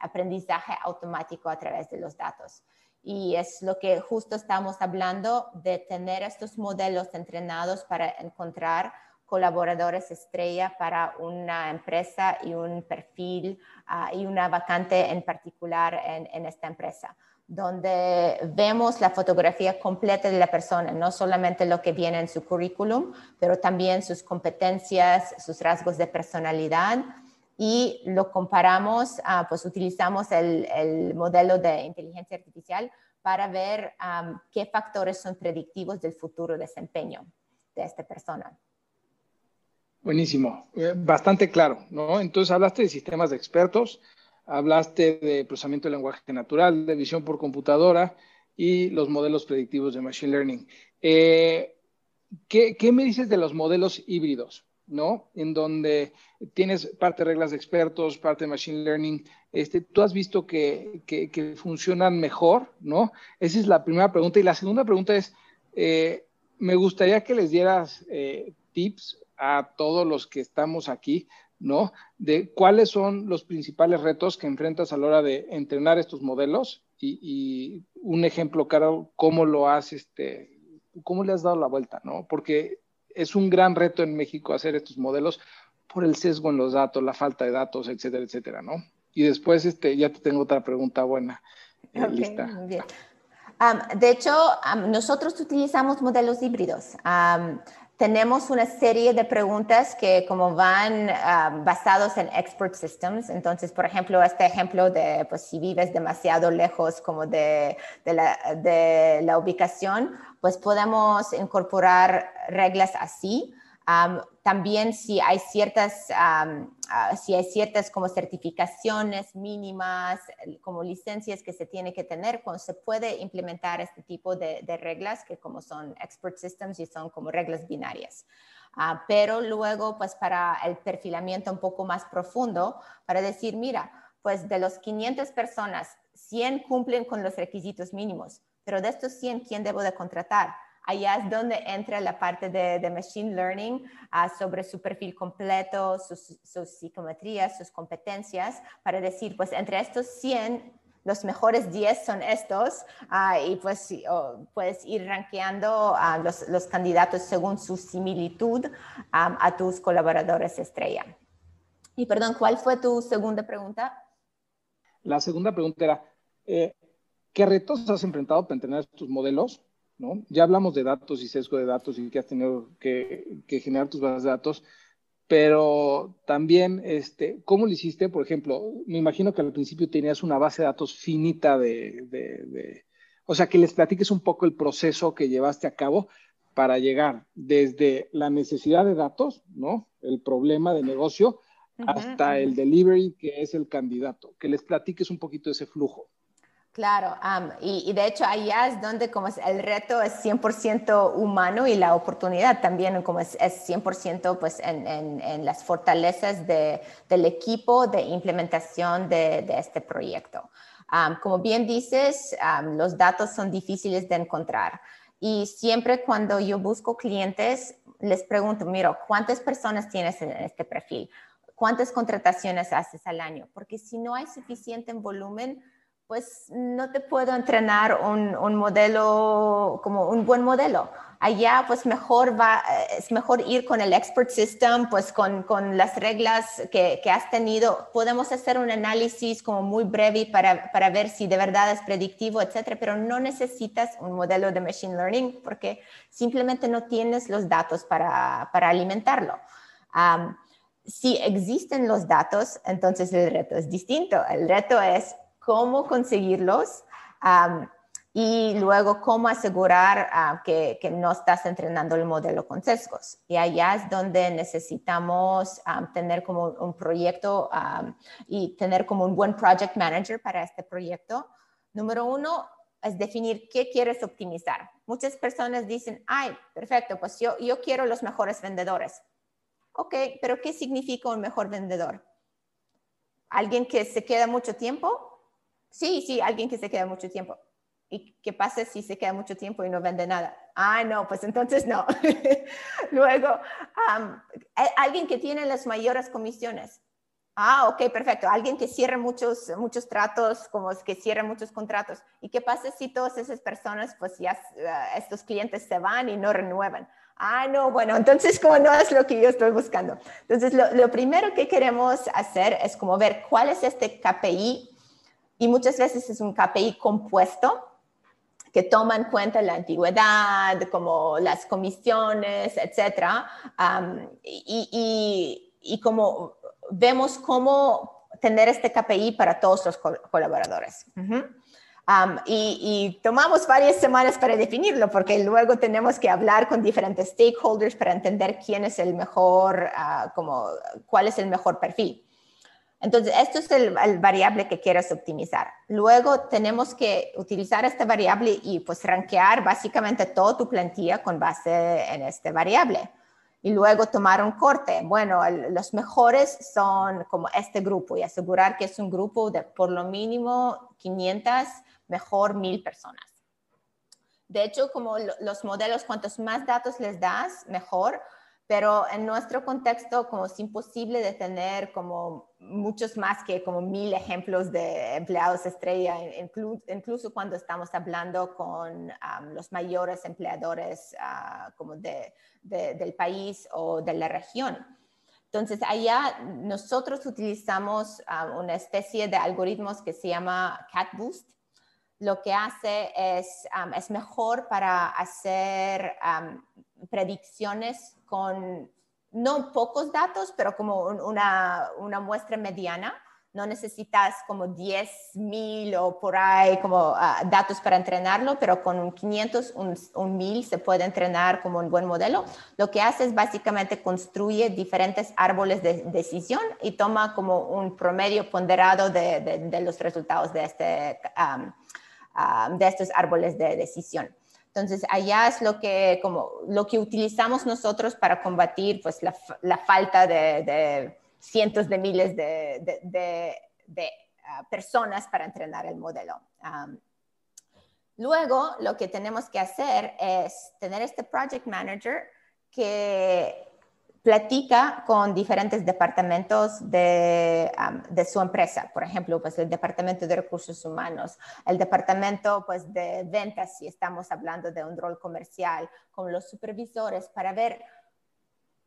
aprendizaje automático a través de los datos. Y es lo que justo estamos hablando de tener estos modelos entrenados para encontrar colaboradores estrella para una empresa y un perfil ah, y una vacante en particular en, en, esta empresa, donde vemos la fotografía completa de la persona, no solamente lo que viene en su currículum, pero también sus competencias, sus rasgos de personalidad, y lo comparamos, ah, pues utilizamos el, modelo de inteligencia artificial para ver qué factores son predictivos del futuro desempeño de esta persona. Buenísimo, eh, bastante claro, ¿no? Entonces hablaste de sistemas de expertos, hablaste de procesamiento de lenguaje natural, de visión por computadora y los modelos predictivos de Machine Learning. Eh, ¿qué, ¿Qué me dices de los modelos híbridos? ¿No? En donde tienes parte de reglas de expertos, parte de machine learning. Este, ¿Tú has visto que, funcionan mejor, ¿no? Esa es la primera pregunta. Y la segunda pregunta es, eh, me gustaría que les dieras eh, tips a todos los que estamos aquí, ¿no? De cuáles son los principales retos que enfrentas a la hora de entrenar estos modelos y, un ejemplo, claro, cómo lo has, este, cómo le has dado la vuelta, ¿no? Porque es un gran reto en México hacer estos modelos por el sesgo en los datos, la falta de datos, etcétera, etcétera, ¿no? Y después este, ya te tengo otra pregunta buena. Eh, lista. Muy bien. de hecho, nosotros utilizamos modelos híbridos. Tenemos una serie de preguntas que como van basados en expert systems. Entonces, por ejemplo, este ejemplo de pues, si vives demasiado lejos como de, la, de la ubicación, pues podemos incorporar reglas así también si hay ciertas, ah, si hay ciertas como certificaciones mínimas, como licencias que se tiene que tener, cuando se puede implementar este tipo de, reglas que como son expert systems y son como reglas binarias. Ah, pero luego, pues para el perfilamiento un poco más profundo, para decir, mira, pues de los 500 personas, 100 cumplen con los requisitos mínimos, pero de estos 100, ¿quién debo de contratar? Allá es donde entra la parte de, Machine Learning ah, sobre su perfil completo, sus, psicometrías, sus competencias, para decir, pues entre estos 100, los mejores 10 son estos, ah, y pues puedes ir rankeando a los, candidatos según su similitud a tus colaboradores estrella. Y perdón, ¿cuál fue tu segunda pregunta? La segunda pregunta era, eh, ¿qué retos has enfrentado para entrenar estos modelos? Ya hablamos de datos y sesgo de datos y que has tenido que, generar tus bases de datos, pero también, este, ¿cómo lo hiciste? Por ejemplo, me imagino que al principio tenías una base de datos finita de, o sea, que les platiques un poco el proceso que llevaste a cabo para llegar desde la necesidad de datos, ¿no? El problema de negocio, hasta el delivery, que es el candidato. Que les platiques un poquito de ese flujo. Claro, y, de hecho allá es donde como el reto es 100% humano y la oportunidad también como es, 100% pues en, las fortalezas del equipo de implementación de, este proyecto. como bien dices, los datos son difíciles de encontrar y siempre cuando yo busco clientes les pregunto, mira, ¿cuántas personas tienes en este perfil? ¿Cuántas contrataciones haces al año? Porque si no hay suficiente en volumen, pues no te puedo entrenar un, modelo como un buen modelo. Allá pues mejor va, es mejor ir con el expert system, pues con, las reglas que, has tenido. Podemos hacer un análisis como muy breve para, para, ver si de verdad es predictivo, etcétera, pero no necesitas un modelo de machine learning porque simplemente no tienes los datos para, alimentarlo. si existen los datos, entonces el reto es distinto. El reto es cómo conseguirlos y luego cómo asegurar que, no estás entrenando el modelo con sesgos. Y allá es donde necesitamos tener como un proyecto y tener como un buen project manager para este proyecto. Número uno es definir qué quieres optimizar. Muchas personas dicen, ay, perfecto, pues yo, yo quiero los mejores vendedores. Ok, pero ¿qué significa un mejor vendedor? ¿Alguien que se queda mucho tiempo? Sí, sí, alguien que se queda mucho tiempo. ¿Y qué pasa si se queda mucho tiempo y no vende nada? Ah, no, pues entonces no. Luego, alguien que tiene las mayores comisiones. Ah, ok, perfecto. Alguien que cierra muchos, muchos tratos, como que cierra muchos contratos. ¿Y qué pasa si todas esas personas, pues ya uh, estos clientes se van y no renuevan? Ah, no, bueno, entonces como no es lo que yo estoy buscando. Entonces, lo, lo primero que queremos hacer es como ver cuál es este KPI y muchas veces es un KPI compuesto que toma en cuenta la antigüedad, como las comisiones, etc. y, como vemos cómo tener este KPI para todos los colaboradores. y, tomamos varias semanas para definirlo, porque luego tenemos que hablar con diferentes stakeholders para entender quién es el mejor, ah, como, cuál es el mejor perfil. Entonces, esto es el, variable que quieres optimizar. Luego tenemos que utilizar esta variable y pues rankear básicamente toda tu plantilla con base en este variable. Y luego tomar un corte. Bueno, los mejores son como este grupo y asegurar que es un grupo de por lo mínimo 500, mejor 1000 personas. De hecho, como los modelos, cuantos más datos les das, mejor, pero en nuestro contexto como es imposible de tener como muchos más que como mil ejemplos de empleados estrella, incluso cuando estamos hablando con los mayores empleadores uh, como de, del país o de la región. Entonces, allá nosotros utilizamos una especie de algoritmos que se llama CatBoost, lo que hace es, es mejor para hacer predicciones con no pocos datos, pero como una, una muestra mediana no necesitas como 10 mil o por ahí como ah, datos para entrenarlo, pero con 500, un, 1000 se puede entrenar como un buen modelo. Lo que hace es básicamente construye diferentes árboles de decisión y toma como un promedio ponderado de, de, los resultados de, este, de estos árboles de decisión. Entonces, allá es lo que, como, lo que utilizamos nosotros para combatir pues, la, falta de cientos de miles de, ah, personas para entrenar el modelo. luego, lo que tenemos que hacer es tener este project manager que platica con diferentes departamentos de, su empresa, por ejemplo, pues el departamento de recursos humanos, el departamento pues de ventas, si estamos hablando de un rol comercial, con los supervisores para ver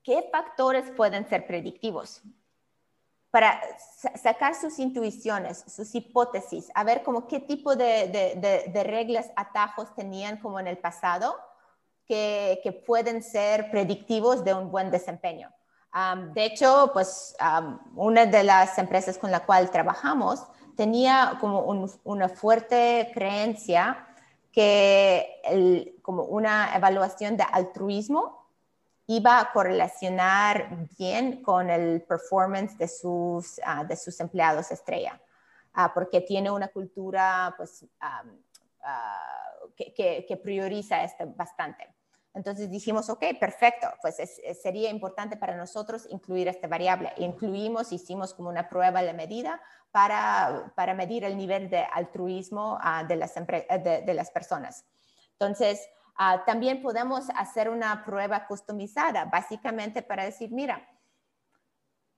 qué factores pueden ser predictivos. Para sacar sus intuiciones, sus hipótesis, a ver como qué tipo de, reglas, atajos tenían como en el pasado que, pueden ser predictivos de un buen desempeño. de hecho, pues una de las empresas con la cual trabajamos tenía como una fuerte creencia que como una evaluación de altruismo iba a correlacionar bien con el performance de sus, ah, de sus empleados estrella, ah, porque tiene una cultura pues, ah, que, que, prioriza esto bastante. Entonces dijimos, ok, perfecto, pues sería importante para nosotros incluir esta variable. Incluimos, hicimos como una prueba de medida para, para medir el nivel de altruismo de, las de, de las personas. Entonces, Ah, también podemos hacer una prueba customizada, básicamente para decir, mira,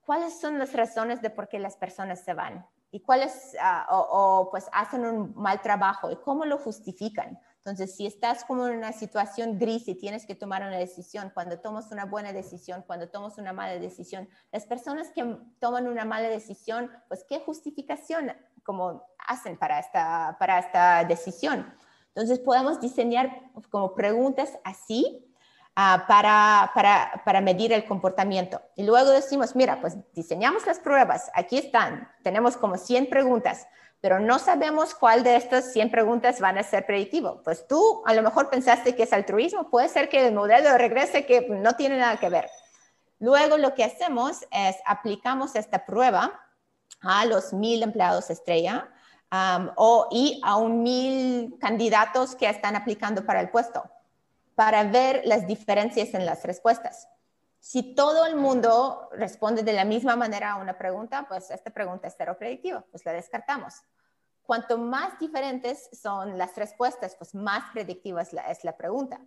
¿cuáles son las razones de por qué las personas se van? ¿Y cuáles, ah, o, pues hacen un mal trabajo? ¿Y cómo lo justifican? Entonces, si estás como en una situación gris y tienes que tomar una decisión, cuando tomas una buena decisión, cuando tomas una mala decisión, las personas que toman una mala decisión, pues, ¿qué justificación como hacen para esta, para esta decisión? Entonces podemos diseñar como preguntas así ah, para, para, para, medir el comportamiento. Y luego decimos, mira, pues diseñamos las pruebas, aquí están, tenemos como 100 preguntas, pero no sabemos cuál de estas 100 preguntas van a ser predictivo. Pues tú a lo mejor pensaste que es altruismo, puede ser que el modelo regrese que no tiene nada que ver. Luego lo que hacemos es aplicamos esta prueba a los mil empleados estrella o, y a un mil candidatos que están aplicando para el puesto para ver las diferencias en las respuestas. Si todo el mundo responde de la misma manera a una pregunta, pues esta pregunta es cero predictiva, pues la descartamos. Cuanto más diferentes son las respuestas, pues más predictiva es la pregunta.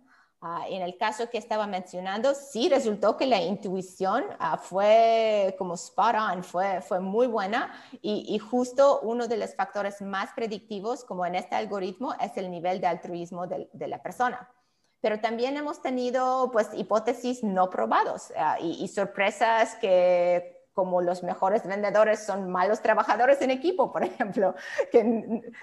Ah, en el caso que estaba mencionando, sí resultó que la intuición ah, fue como spot on, fue, fue muy buena y, justo uno de los factores más predictivos, como en este algoritmo, es el nivel de altruismo de, la persona. Pero también hemos tenido pues hipótesis no probados ah, y, sorpresas que como los mejores vendedores son malos trabajadores en equipo, por ejemplo, que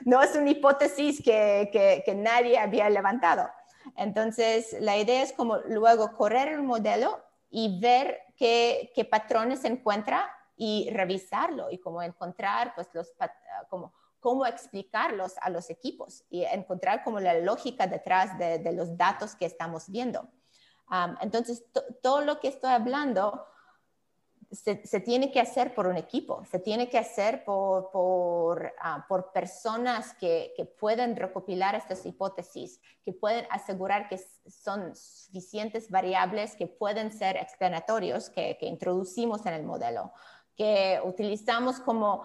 no es una hipótesis que, que, que nadie había levantado. Entonces, la idea es como luego correr el modelo y ver qué, patrones se encuentra y revisarlo y cómo encontrar, pues, los, como, cómo explicarlos a los equipos y encontrar como la lógica detrás de, los datos que estamos viendo. entonces, todo lo que estoy hablando se, tiene que hacer por un equipo, se tiene que hacer por, por, ah, por personas que, que, pueden recopilar estas hipótesis, que pueden asegurar que son suficientes variables que pueden ser explanatorios, que, que introducimos en el modelo, que utilizamos como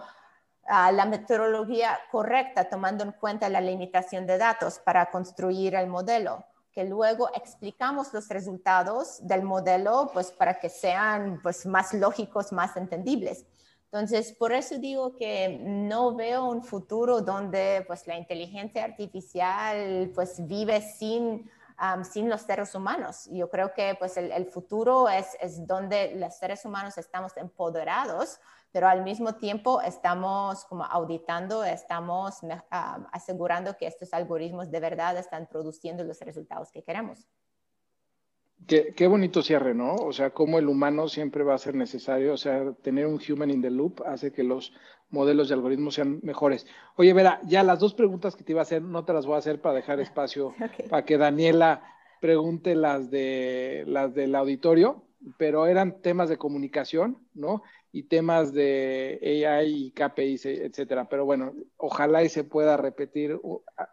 ah, la metodología correcta, tomando en cuenta la limitación de datos para construir el modelo que luego explicamos los resultados del modelo pues para que sean pues más lógicos, más entendibles. Entonces, por eso digo que no veo un futuro donde pues la inteligencia artificial pues vive sin sin los seres humanos. Yo creo que pues el, futuro es, es, donde los seres humanos estamos empoderados, pero al mismo tiempo estamos como auditando, estamos asegurando que estos algoritmos de verdad están produciendo los resultados que queremos. Qué, bonito cierre, ¿no? O sea, cómo el humano siempre va a ser necesario, o sea, tener un human in the loop hace que los modelos de algoritmos sean mejores. Oye, Vera, ya las dos preguntas que te iba a hacer, no te las voy a hacer para dejar espacio para que Daniela pregunte las de las del auditorio, pero eran temas de comunicación, ¿no? Y temas de AI y KPIs, etcétera. Pero bueno, ojalá y se pueda repetir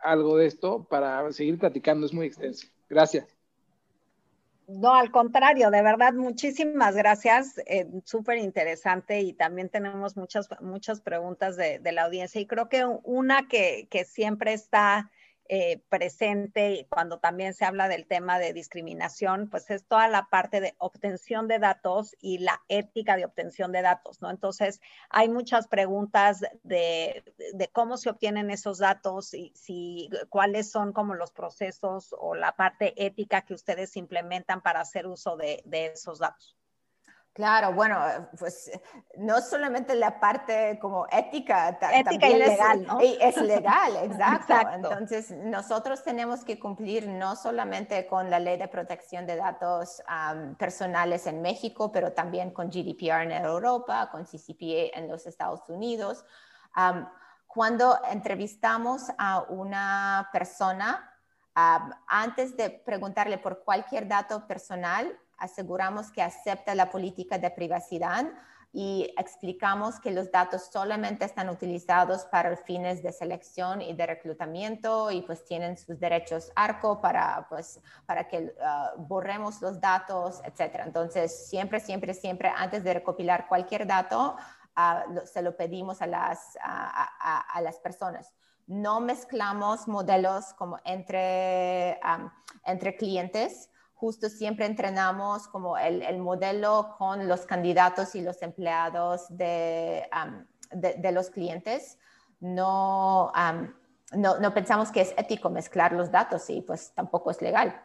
algo de esto para seguir platicando, es muy extenso. Gracias. No, al contrario, de verdad, muchísimas gracias. Eh, Súper interesante y también tenemos muchas, muchas preguntas de, la audiencia y creo que una que siempre está eh, presente cuando también se habla del tema de discriminación, pues es toda la parte de obtención de datos y la ética de obtención de datos, ¿no? Entonces, hay muchas preguntas de, cómo se obtienen esos datos y si, cuáles son como los procesos o la parte ética que ustedes implementan para hacer uso de esos datos. Claro, bueno, pues no solamente la parte como ética, ética y legal, ¿no? Es legal, exacto. Entonces, nosotros tenemos que cumplir no solamente con la ley de protección de datos personales en México, pero también con GDPR en Europa, con CCPA en los Estados Unidos. cuando entrevistamos a una persona, antes de preguntarle por cualquier dato personal, aseguramos que acepta la política de privacidad y explicamos que los datos solamente están utilizados para fines de selección y de reclutamiento y pues tienen sus derechos ARCO para, pues, para que ah, borremos los datos, etc. Entonces, siempre, siempre, siempre, antes de recopilar cualquier dato, ah, se lo pedimos a las, a, las personas. No mezclamos modelos como entre, entre clientes justo siempre entrenamos como el, modelo con los candidatos y los empleados de, de, los clientes. No, no, no, pensamos que es ético mezclar los datos y pues tampoco es legal.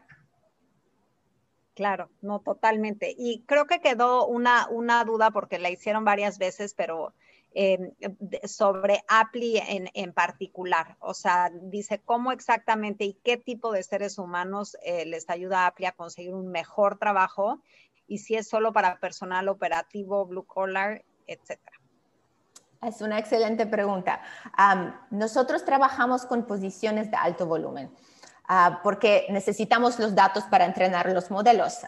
Claro, no totalmente. Y creo que quedó una, una duda porque la hicieron varias veces, pero Em, sobre Appli en, en, particular. O sea, dice cómo exactamente y qué tipo de seres humanos eh, les ayuda a Appli a conseguir un mejor trabajo y si es solo para personal operativo, blue collar, etcétera. Es una excelente pregunta. nosotros trabajamos con posiciones de alto volumen. Ah, porque necesitamos los datos para entrenar los modelos.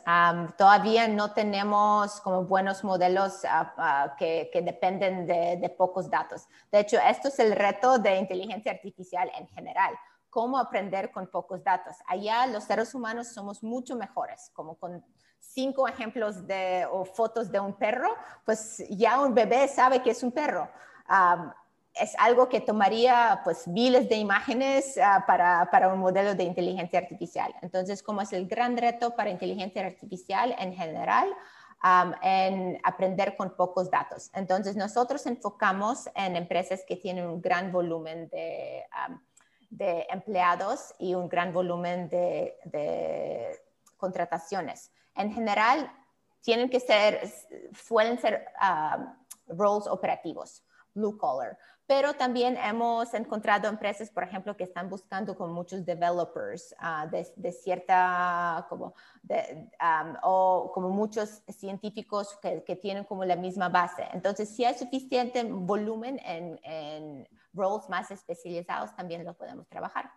todavía no tenemos como buenos modelos ah, ah, que, dependen de, pocos datos. De hecho, esto es el reto de inteligencia artificial en general. Cómo aprender con pocos datos. Allá los seres humanos somos mucho mejores, como con cinco ejemplos de, o fotos de un perro, pues ya un bebé sabe que es un perro es algo que tomaría pues miles de imágenes ah, para, para, un modelo de inteligencia artificial. Entonces, como es el gran reto para inteligencia artificial en general, en aprender con pocos datos. Entonces, nosotros enfocamos en empresas que tienen un gran volumen de, de empleados y un gran volumen de, de, contrataciones. En general, tienen que ser, suelen ser roles operativos blue collar. Pero también hemos encontrado empresas, por ejemplo, que están buscando con muchos developers ah, de, cierta, como, o como muchos científicos que, que, tienen como la misma base. Entonces, si hay suficiente volumen en, en roles más especializados, también lo podemos trabajar.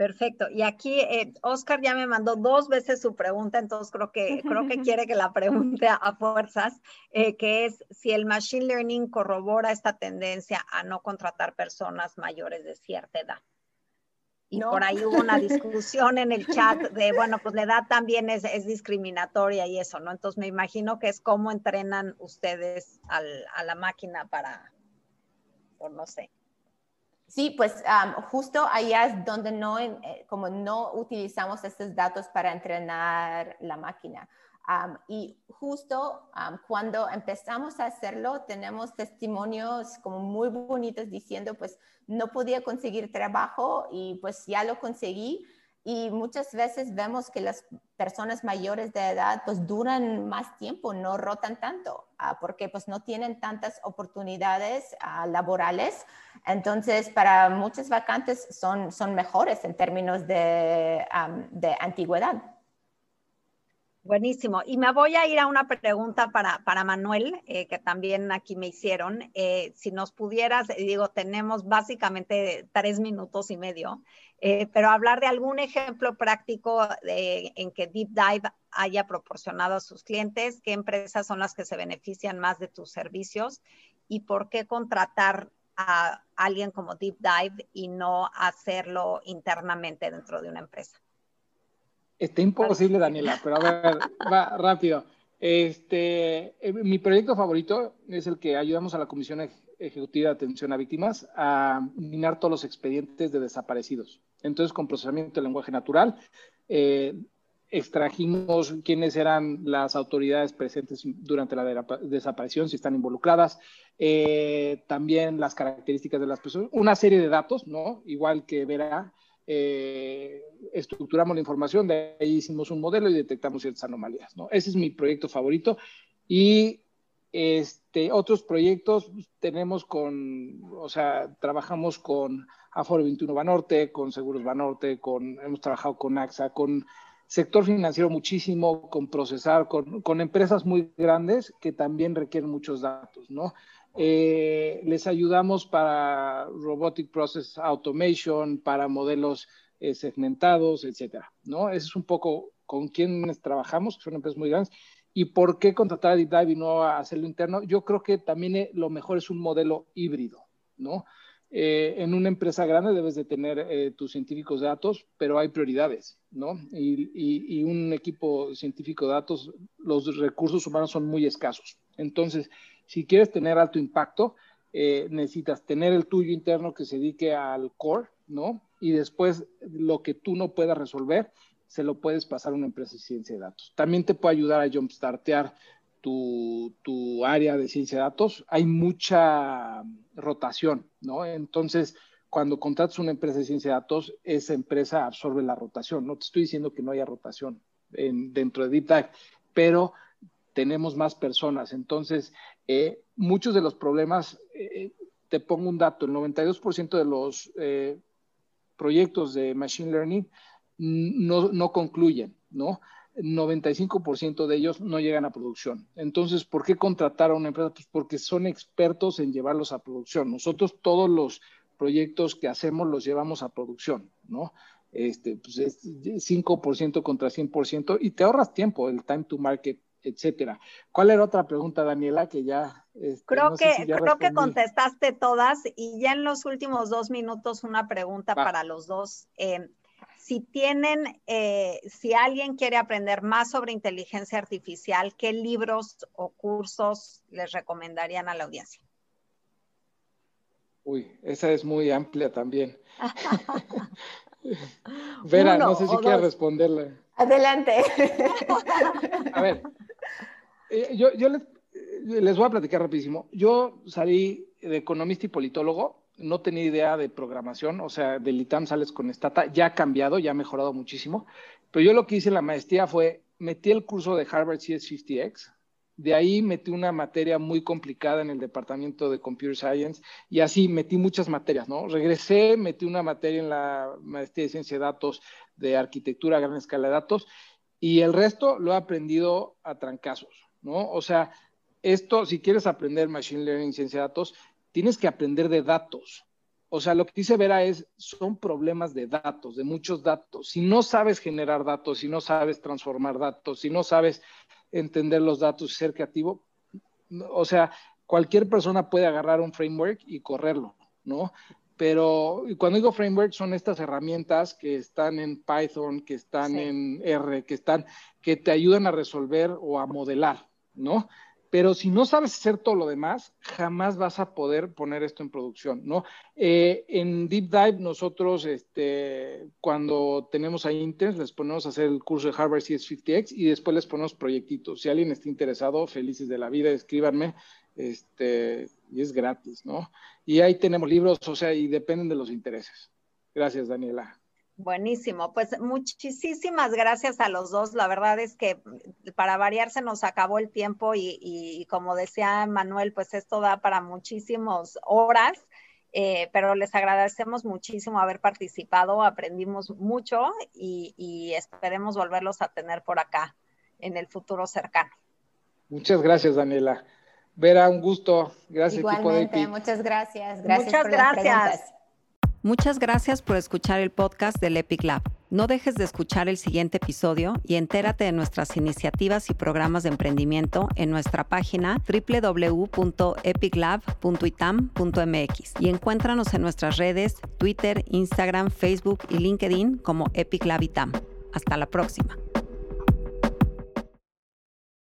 Perfecto. Y aquí eh, Oscar ya me mandó dos veces su pregunta, entonces creo que, creo que quiere que la pregunte a, fuerzas, eh, que es si el Machine Learning corrobora esta tendencia a no contratar personas mayores de cierta edad. Y por ahí hubo una discusión en el chat de, bueno, pues la edad también es, es discriminatoria y eso, ¿no? Entonces me imagino que es cómo entrenan ustedes al, a la máquina para, o no sé. Sí, pues justo allá es donde no, eh, como no utilizamos estos datos para entrenar la máquina. y justo cuando empezamos a hacerlo, tenemos testimonios como muy bonitos diciendo, pues no podía conseguir trabajo y pues ya lo conseguí. y muchas veces vemos que las personas mayores de edad pues duran más tiempo, no rotan tanto, ah, porque pues no tienen tantas oportunidades ah, laborales. Entonces, para muchas vacantes son, son mejores en términos de, de antigüedad. Buenísimo. Y me voy a ir a una pregunta para, para Manuel, eh, que también aquí me hicieron. Eh, si nos pudieras, digo, tenemos básicamente tres minutos y medio, eh, pero hablar de algún ejemplo práctico en que Deep Dive haya proporcionado a sus clientes, qué empresas son las que se benefician más de tus servicios y por qué contratar a alguien como Deep Dive y no hacerlo internamente dentro de una empresa. Está imposible, Daniela, pero a ver, va rápido. Este, eh, mi proyecto favorito es el que ayudamos a la Comisión Ejecutiva de Atención a Víctimas a minar todos los expedientes de desaparecidos. Entonces, con procesamiento de lenguaje natural, eh, extrajimos quiénes eran las autoridades presentes durante la desaparición, si están involucradas, eh, también las características de las personas, una serie de datos, ¿no? Igual que verá eh, estructuramos la información, de ahí hicimos un modelo y detectamos ciertas anomalías. ¿no? Ese es mi proyecto favorito. Y este, otros proyectos tenemos con, o sea, trabajamos con Aforo 21 Banorte, con Seguros Banorte, con, hemos trabajado con AXA, con sector financiero muchísimo, con procesar, con, con empresas muy grandes que también requieren muchos datos, ¿no? Eh, les ayudamos para Robotic Process Automation, para modelos eh, segmentados, etcétera, ¿no? Ese es un poco con quienes trabajamos, que son empresas muy grandes. ¿Y por qué contratar a Deep Dive y no hacerlo interno? Yo creo que también eh, lo mejor es un modelo híbrido, ¿no? En una empresa grande debes de tener tus científicos de datos, pero hay prioridades, ¿no? Y, y, un equipo científico de datos, los recursos humanos son muy escasos. Entonces, si quieres tener alto impacto, eh, necesitas tener el tuyo interno que se dedique al core, ¿no? Y después lo que tú no puedas resolver, se lo puedes pasar a una empresa de ciencia de datos. También te puede ayudar a jumpstartear tu, área de ciencia de datos. Hay mucha rotación, ¿no? Entonces, cuando contratas una empresa de ciencia de datos, esa empresa absorbe la rotación. No te estoy diciendo que no haya rotación dentro de Deep pero tenemos más personas. Entonces, eh, muchos de los problemas, eh, te pongo un dato, el 92% de los eh, proyectos de Machine Learning no concluyen, ¿no? 95% de ellos no llegan a producción. Entonces, ¿por qué contratar a una empresa? Pues porque son expertos en llevarlos a producción. Nosotros todos los proyectos que hacemos los llevamos a producción, ¿no? Este, pues es 5% contra 100% y te ahorras tiempo, el time to market etcétera. ¿Cuál era otra pregunta, Daniela, que ya... Este, creo que, creo que contestaste todas y ya en los últimos dos minutos una pregunta para los dos. Eh, si tienen, eh, si alguien quiere aprender más sobre inteligencia artificial, ¿qué libros o cursos les recomendarían a la audiencia? Uy, esa es muy amplia también. Vera, no sé si quieres responderle. Adelante. A ver, eh, yo, les, les, voy a platicar rapidísimo. Yo salí de economista y politólogo, no tenía idea de programación, o sea, del ITAM sales con Stata, ya ha cambiado, ya ha mejorado muchísimo, pero yo lo que hice en la maestría fue, metí el curso de Harvard CS50X, de ahí metí una materia muy complicada en el departamento de Computer Science y así metí muchas materias, ¿no? Regresé, metí una materia en la maestría de ciencia de datos de arquitectura a gran escala de datos y el resto lo he aprendido a trancazos, ¿no? O sea, esto, si quieres aprender Machine Learning, ciencia de datos, tienes que aprender de datos. O sea, lo que dice Vera es, son problemas de datos, de muchos datos. Si no sabes generar datos, si no sabes transformar datos, si no sabes entender los datos y ser creativo, o sea, cualquier persona puede agarrar un framework y correrlo, ¿no? Pero cuando digo framework son estas herramientas que están en Python, que están en R, que están, que te ayudan a resolver o a modelar, ¿no? Pero si no sabes hacer todo lo demás, jamás vas a poder poner esto en producción, ¿no? Eh, en Deep Dive nosotros, este, cuando tenemos a interns, les ponemos a hacer el curso de Harvard CS50X y después les ponemos proyectitos. Si alguien está interesado, felices de la vida, escríbanme este, y es gratis, ¿no? Y ahí tenemos libros, o sea, y dependen de los intereses. Gracias, Daniela. Buenísimo, pues muchísimas gracias a los dos. La verdad es que para variar se nos acabó el tiempo y, como decía Manuel, pues esto da para muchísimas horas, eh, pero les agradecemos muchísimo haber participado, aprendimos mucho y, esperemos volverlos a tener por acá en el futuro cercano. Muchas gracias, Daniela. Vera, un gusto. Gracias, Igualmente, muchas gracias. Gracias Muchas por gracias. Muchas gracias por escuchar el podcast del Epic Lab. No dejes de escuchar el siguiente episodio y entérate de nuestras iniciativas y programas de emprendimiento en nuestra página www.epiclab.itam.mx y encuéntranos en nuestras redes Twitter, Instagram, Facebook y LinkedIn como Epic Lab Itam. Hasta la próxima.